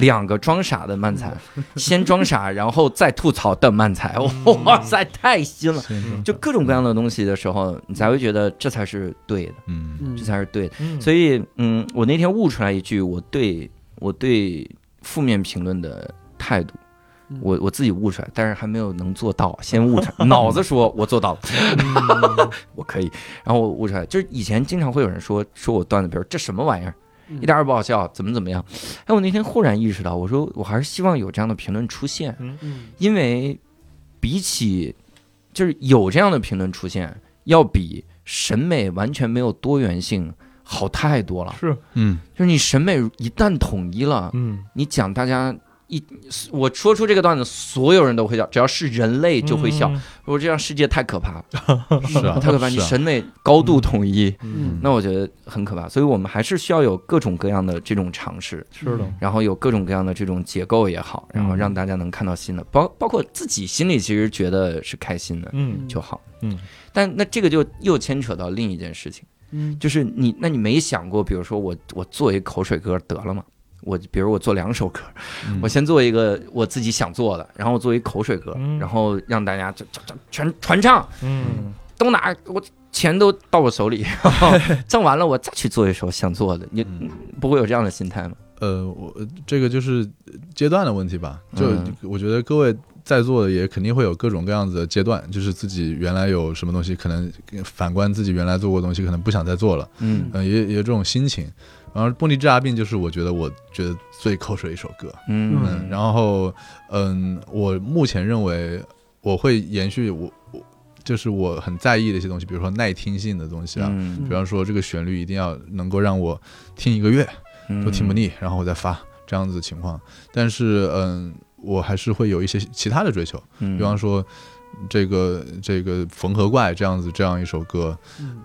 两个装傻的漫才，先装傻然后再吐槽的漫才，嗯。哇塞，太新了！嗯就各种各样的东西的时候，你才会觉得这才是对的，嗯。嗯这才是对的。嗯。所以，嗯，我那天悟出来一句，我对我对负面评论的态度，嗯我我自己悟出来，但是还没有能做到，先悟出来。脑子说我做到了，我可以，然后我悟出来，就是以前经常会有人说说我段子，比如这什么玩意儿，一点儿也不好笑，怎么怎么样。哎，我那天忽然意识到，我说我还是希望有这样的评论出现，嗯因为比起就是有这样的评论出现，要比审美完全没有多元性好太多了。是嗯就是你审美一旦统一了，嗯你讲大家一我说出这个段子，所有人都会笑，只要是人类就会笑。嗯我这样世界太可怕了，是啊，太可怕！你审美高度统一，嗯那我觉得很可怕。所以我们还是需要有各种各样的这种尝试，是的，然后有各种各样的这种结构也好，然后让大家能看到新的，包包括自己心里其实觉得是开心的嗯就好。嗯，但那这个就又牵扯到另一件事情，嗯就是你，那你没想过，比如说我我做一口水歌得了吗？我比如我做两首歌，嗯。我先做一个我自己想做的，然后做一口水歌，嗯。然后让大家就就就全传唱，嗯。都拿我钱都到我手里，然后 挣完了我再去做一首想做的，你嗯。不会有这样的心态吗？呃，我这个就是阶段的问题吧。就嗯。我觉得各位在座的也肯定会有各种各样子的阶段，就是自己原来有什么东西，可能反观自己原来做过的东西，可能不想再做了，嗯。嗯、也也有这种心情。然后《蹦迪治阿病》就是我觉得我觉得最口水一首歌，嗯。嗯，然后嗯，我目前认为我会延续我我就是我很在意的一些东西，比如说耐听性的东西啊，嗯。比方说这个旋律一定要能够让我听一个月，嗯。都听不腻，然后我再发这样子的情况。但是，嗯，我还是会有一些其他的追求，嗯。比方说这个这个缝合怪这样子这样一首歌，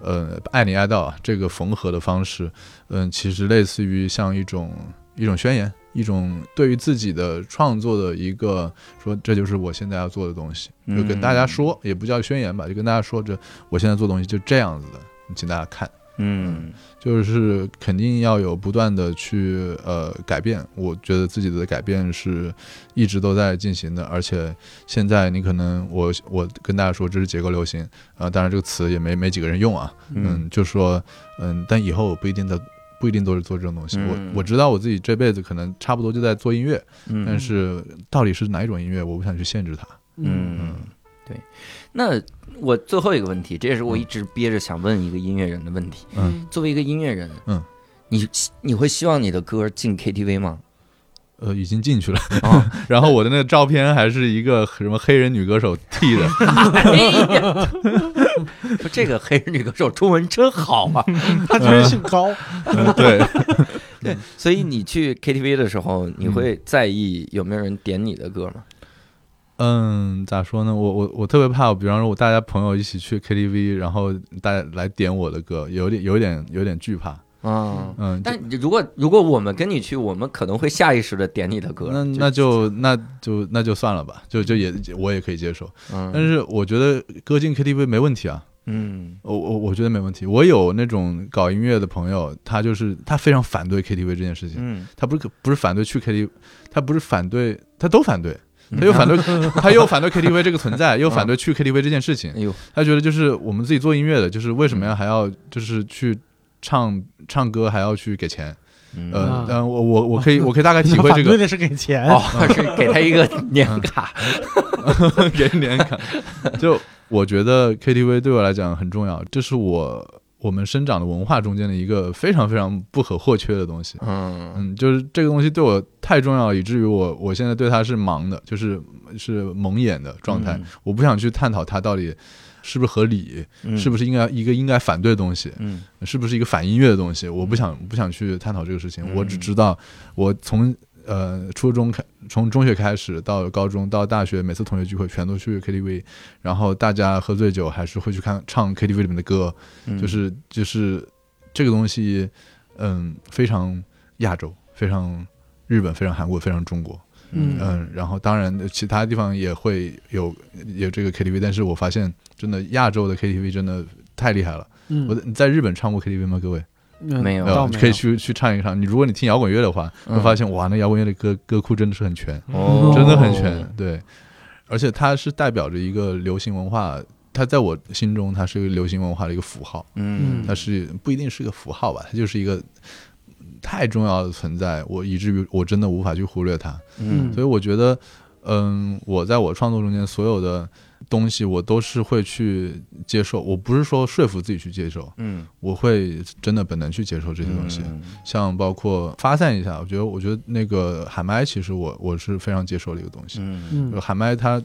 呃，爱你爱到啊，这个缝合的方式，嗯，其实类似于像一种一种宣言。一种对于自己的创作的一个说，这就是我现在要做的东西，就跟大家说，也不叫宣言吧，就跟大家说，这我现在做东西就这样子的，请大家看。嗯。就是肯定要有不断的去呃改变，我觉得自己的改变是一直都在进行的，而且现在你可能我我跟大家说这是结构流行啊、当然这个词也没没几个人用啊，嗯，就说嗯，但以后我不一定在不一定都是做这种东西，嗯。我我知道我自己这辈子可能差不多就在做音乐，嗯。但是到底是哪一种音乐，我不想去限制它，嗯，对。那我最后一个问题，这也是我一直憋着想问一个音乐人的问题。嗯。作为一个音乐人，嗯，你你会希望你的歌进 KTV 吗？呃，已经进去了，哦。然后我的那个照片还是一个什么黑人女歌手剃的，说这个黑人女歌手中文真好啊！她居然姓高，嗯。对。对，所以你去 KTV 的时候，你会在意有没有人点你的歌吗？嗯，咋说呢？我我我特别怕，比方说我大家朋友一起去 KTV，然后大家来点我的歌，有点有点有点惧怕。嗯，嗯，但如果如果我们跟你去，我们可能会下意识的点你的歌。那那就那就那就算了吧，就就也我也可以接受。嗯，但是我觉得歌进 KTV 没问题啊，嗯我我我觉得没问题。我有那种搞音乐的朋友，他就是他非常反对 KTV 这件事情，嗯，他不是不是反对去 KTV，他不是反对，他都反对。他又反对，他又反对 KTV 这个存在，又反对去 KTV 这件事情。哎呦，他觉得就是我们自己做音乐的，就是为什么要还要就是去唱唱歌还要去给钱？嗯嗯，我我我可以我可以大概体会 这个反对的是给钱，哦，是给他一个年卡。给年卡。就我觉得 KTV 对我来讲很重要，这是我我们生长的文化中间的一个非常非常不可或缺的东西。嗯嗯，就是这个东西对我太重要，以至于我我现在对它是盲的，就是是蒙眼的状态。嗯我不想去探讨它到底是不是合理，嗯是不是应该一个应该反对的东西。嗯是不是一个反音乐的东西？我不想不想去探讨这个事情，嗯我只知道我从呃初中开，从中学开始到高中到大学，每次同学聚会全都去 KTV，然后大家喝醉酒还是会去看唱 KTV 里面的歌，嗯就是就是这个东西，嗯，非常亚洲，非常日本，非常韩国，非常中国。嗯嗯，然后当然其他地方也会有有这个 KTV，但是我发现真的亚洲的 KTV 真的太厉害了。嗯我你在日本唱过 KTV 吗？各位，嗯没有。呃倒没有。可以去去唱一唱。你如果你听摇滚乐的话，嗯。会发现哇，那摇滚乐的歌歌库真的是很全，哦。真的很全。对，而且它是代表着一个流行文化，它在我心中它是一个流行文化的一个符号，嗯。它是不一定是个符号吧，它就是一个太重要的存在，我以至于我真的无法去忽略它。嗯。所以我觉得，嗯，我在我创作中间所有的东西，我都是会去接受。我不是说说服自己去接受，嗯，我会真的本能去接受这些东西。嗯像包括发散一下，我觉得，我觉得那个喊麦，其实我我是非常接受的一个东西。嗯就嗯海麦它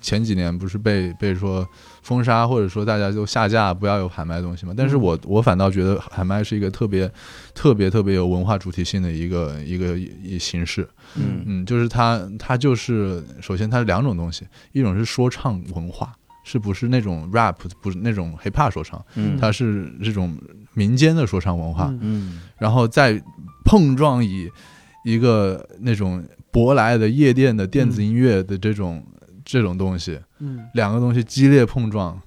前几年不是被被说封杀，或者说大家就下架，不要有喊麦的东西嘛。但是我我反倒觉得喊麦是一个特别特别特别有文化主题性的一个一个一形式。嗯嗯，就是它它就是首先它是两种东西，一种是说唱文化。是不是那种 rap，不是那种 hip hop 说唱，嗯。它是这种民间的说唱文化，嗯。嗯然后再碰撞以一个那种舶来的夜店的电子音乐的这种、这种东西，嗯。两个东西激烈碰撞，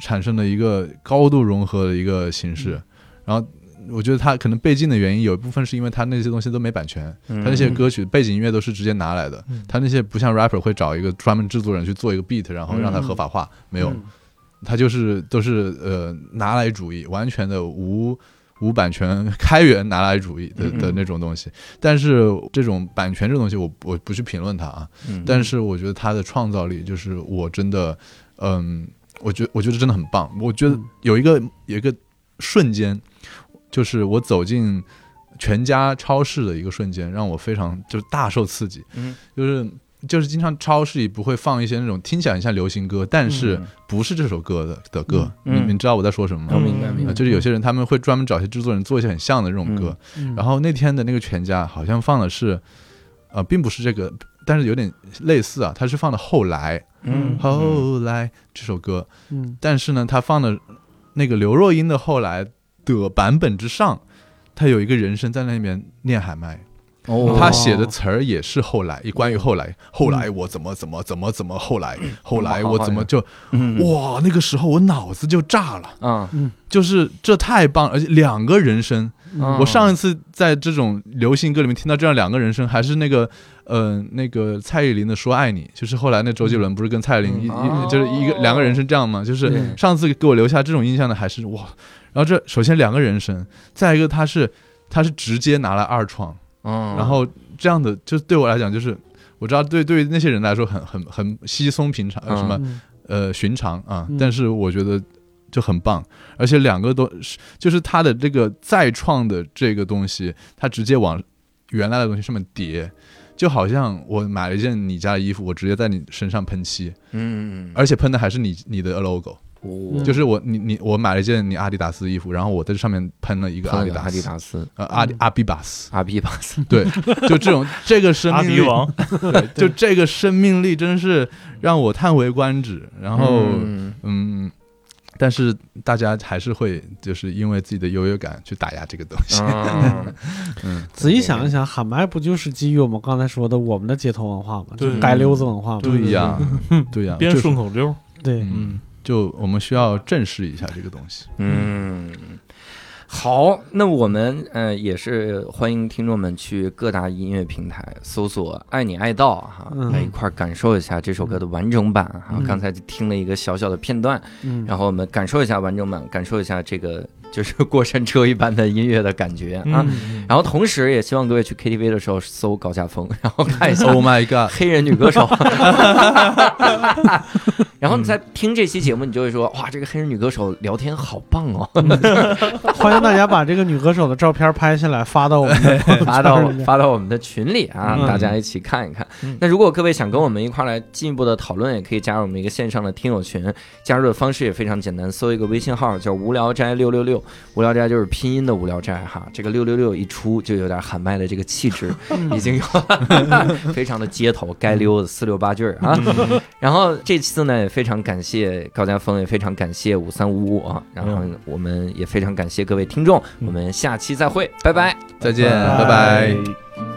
产生了一个高度融合的一个形式。然后我觉得他可能被禁的原因有一部分是因为他那些东西都没版权，嗯。它那些歌曲背景音乐都是直接拿来的，他那些不像 rapper 会找一个专门制作人去做一个 beat，然后让他合法化，没有，嗯。它就是都是呃拿来主义，完全的无无版权开源拿来主义的嗯的那种东西。但是这种版权这东西我，我不去评论它啊，嗯。但是我觉得它的创造力，就是我真的，嗯，我觉我觉得真的很棒。我觉得嗯。有一个有一个瞬间，就是我走进全家超市的一个瞬间，让我非常就是大受刺激。嗯。就是就是经常超市里不会放一些那种听起来很像流行歌，但是嗯。不是这首歌的的歌。嗯。你你知道我在说什么吗？我明白明白。呃就是有些人他们会专门找一些制作人做一些很像的这种歌。嗯。然后那天的那个全家好像放的是，呃，并不是这个，但是有点类似啊，他是放的后来。嗯。后来这首歌，嗯。但是呢，他放的那个刘若英的后来的版本之上，他有一个人声在那边念喊麦。哦。他写的词儿也是后来，关于后来，后来我怎么怎么怎么怎么后来，后来我怎么就嗯。哇，那个时候我脑子就炸了，嗯。就是这太棒了，而且两个人声，嗯。我上一次在这种流行歌里面听到这样两个人声，还是那个呃那个蔡依林的《说爱你》，就是后来那周杰伦不是跟蔡依林一、就是一个两个人声这样吗？就是上次给我留下这种印象的还是哇，然后这首先两个人声，再一个他是他是直接拿来二创。嗯然后这样的，就对我来讲，就是我知道对对于那些人来说很很很稀松平常，什么嗯。呃寻常啊嗯，但是我觉得就很棒，而且两个都是就是他的这个再创的这个东西，他直接往原来的东西上面叠。就好像我买了一件你家的衣服，我直接在你身上喷漆，嗯。而且喷的还是你你的 logo，哦。就是我你你我买了一件你阿迪达斯的衣服，然后我在这上面喷了一个阿迪达斯，阿迪达斯。呃阿迪阿比巴斯，阿比巴斯。对，就这种这个生阿命力，比王，对，就这个生命力真是让我叹为观止。然后，嗯。嗯，但是大家还是会就是因为自己的优越感去打压这个东西。嗯嗯，仔细想一想，喊麦不就是基于我们刚才说的我们的街头文化吗？就对街溜子文化吗。对呀，对呀，编顺口溜，对，嗯，就我们需要正视一下这个东西。嗯，好，那我们呃也是欢迎听众们去各大音乐平台搜索“爱你爱到”哈，嗯来一块儿感受一下这首歌的完整版哈。嗯刚才听了一个小小的片段，嗯，然后我们感受一下完整版，感受一下这个就是过山车一般的音乐的感觉啊。嗯然后同时也希望各位去 KTV 的时候搜高家风，然后看一下 Oh my god！黑人女歌手。然后你再听这期节目，你就会说哇，这个黑人女歌手聊天好棒哦，欢迎大家把这个女歌手的照片拍下来发到我们的 发到发到我们的群里啊，嗯大家一起看一看嗯。那如果各位想跟我们一块儿来进一步的讨论，也可以加入我们一个线上的听友群，加入的方式也非常简单，搜一个微信号叫“无聊斋六六六”，无聊斋就是拼音的无聊斋哈，这个六六六一出就有点喊麦的这个气质，已经有非常的街头该溜的四六八句儿啊。然后这次呢，也非常感谢高家峰，也非常感谢五三五五啊，然后我们也非常感谢各位听众，我们下期再会，拜拜。再见，拜拜拜。拜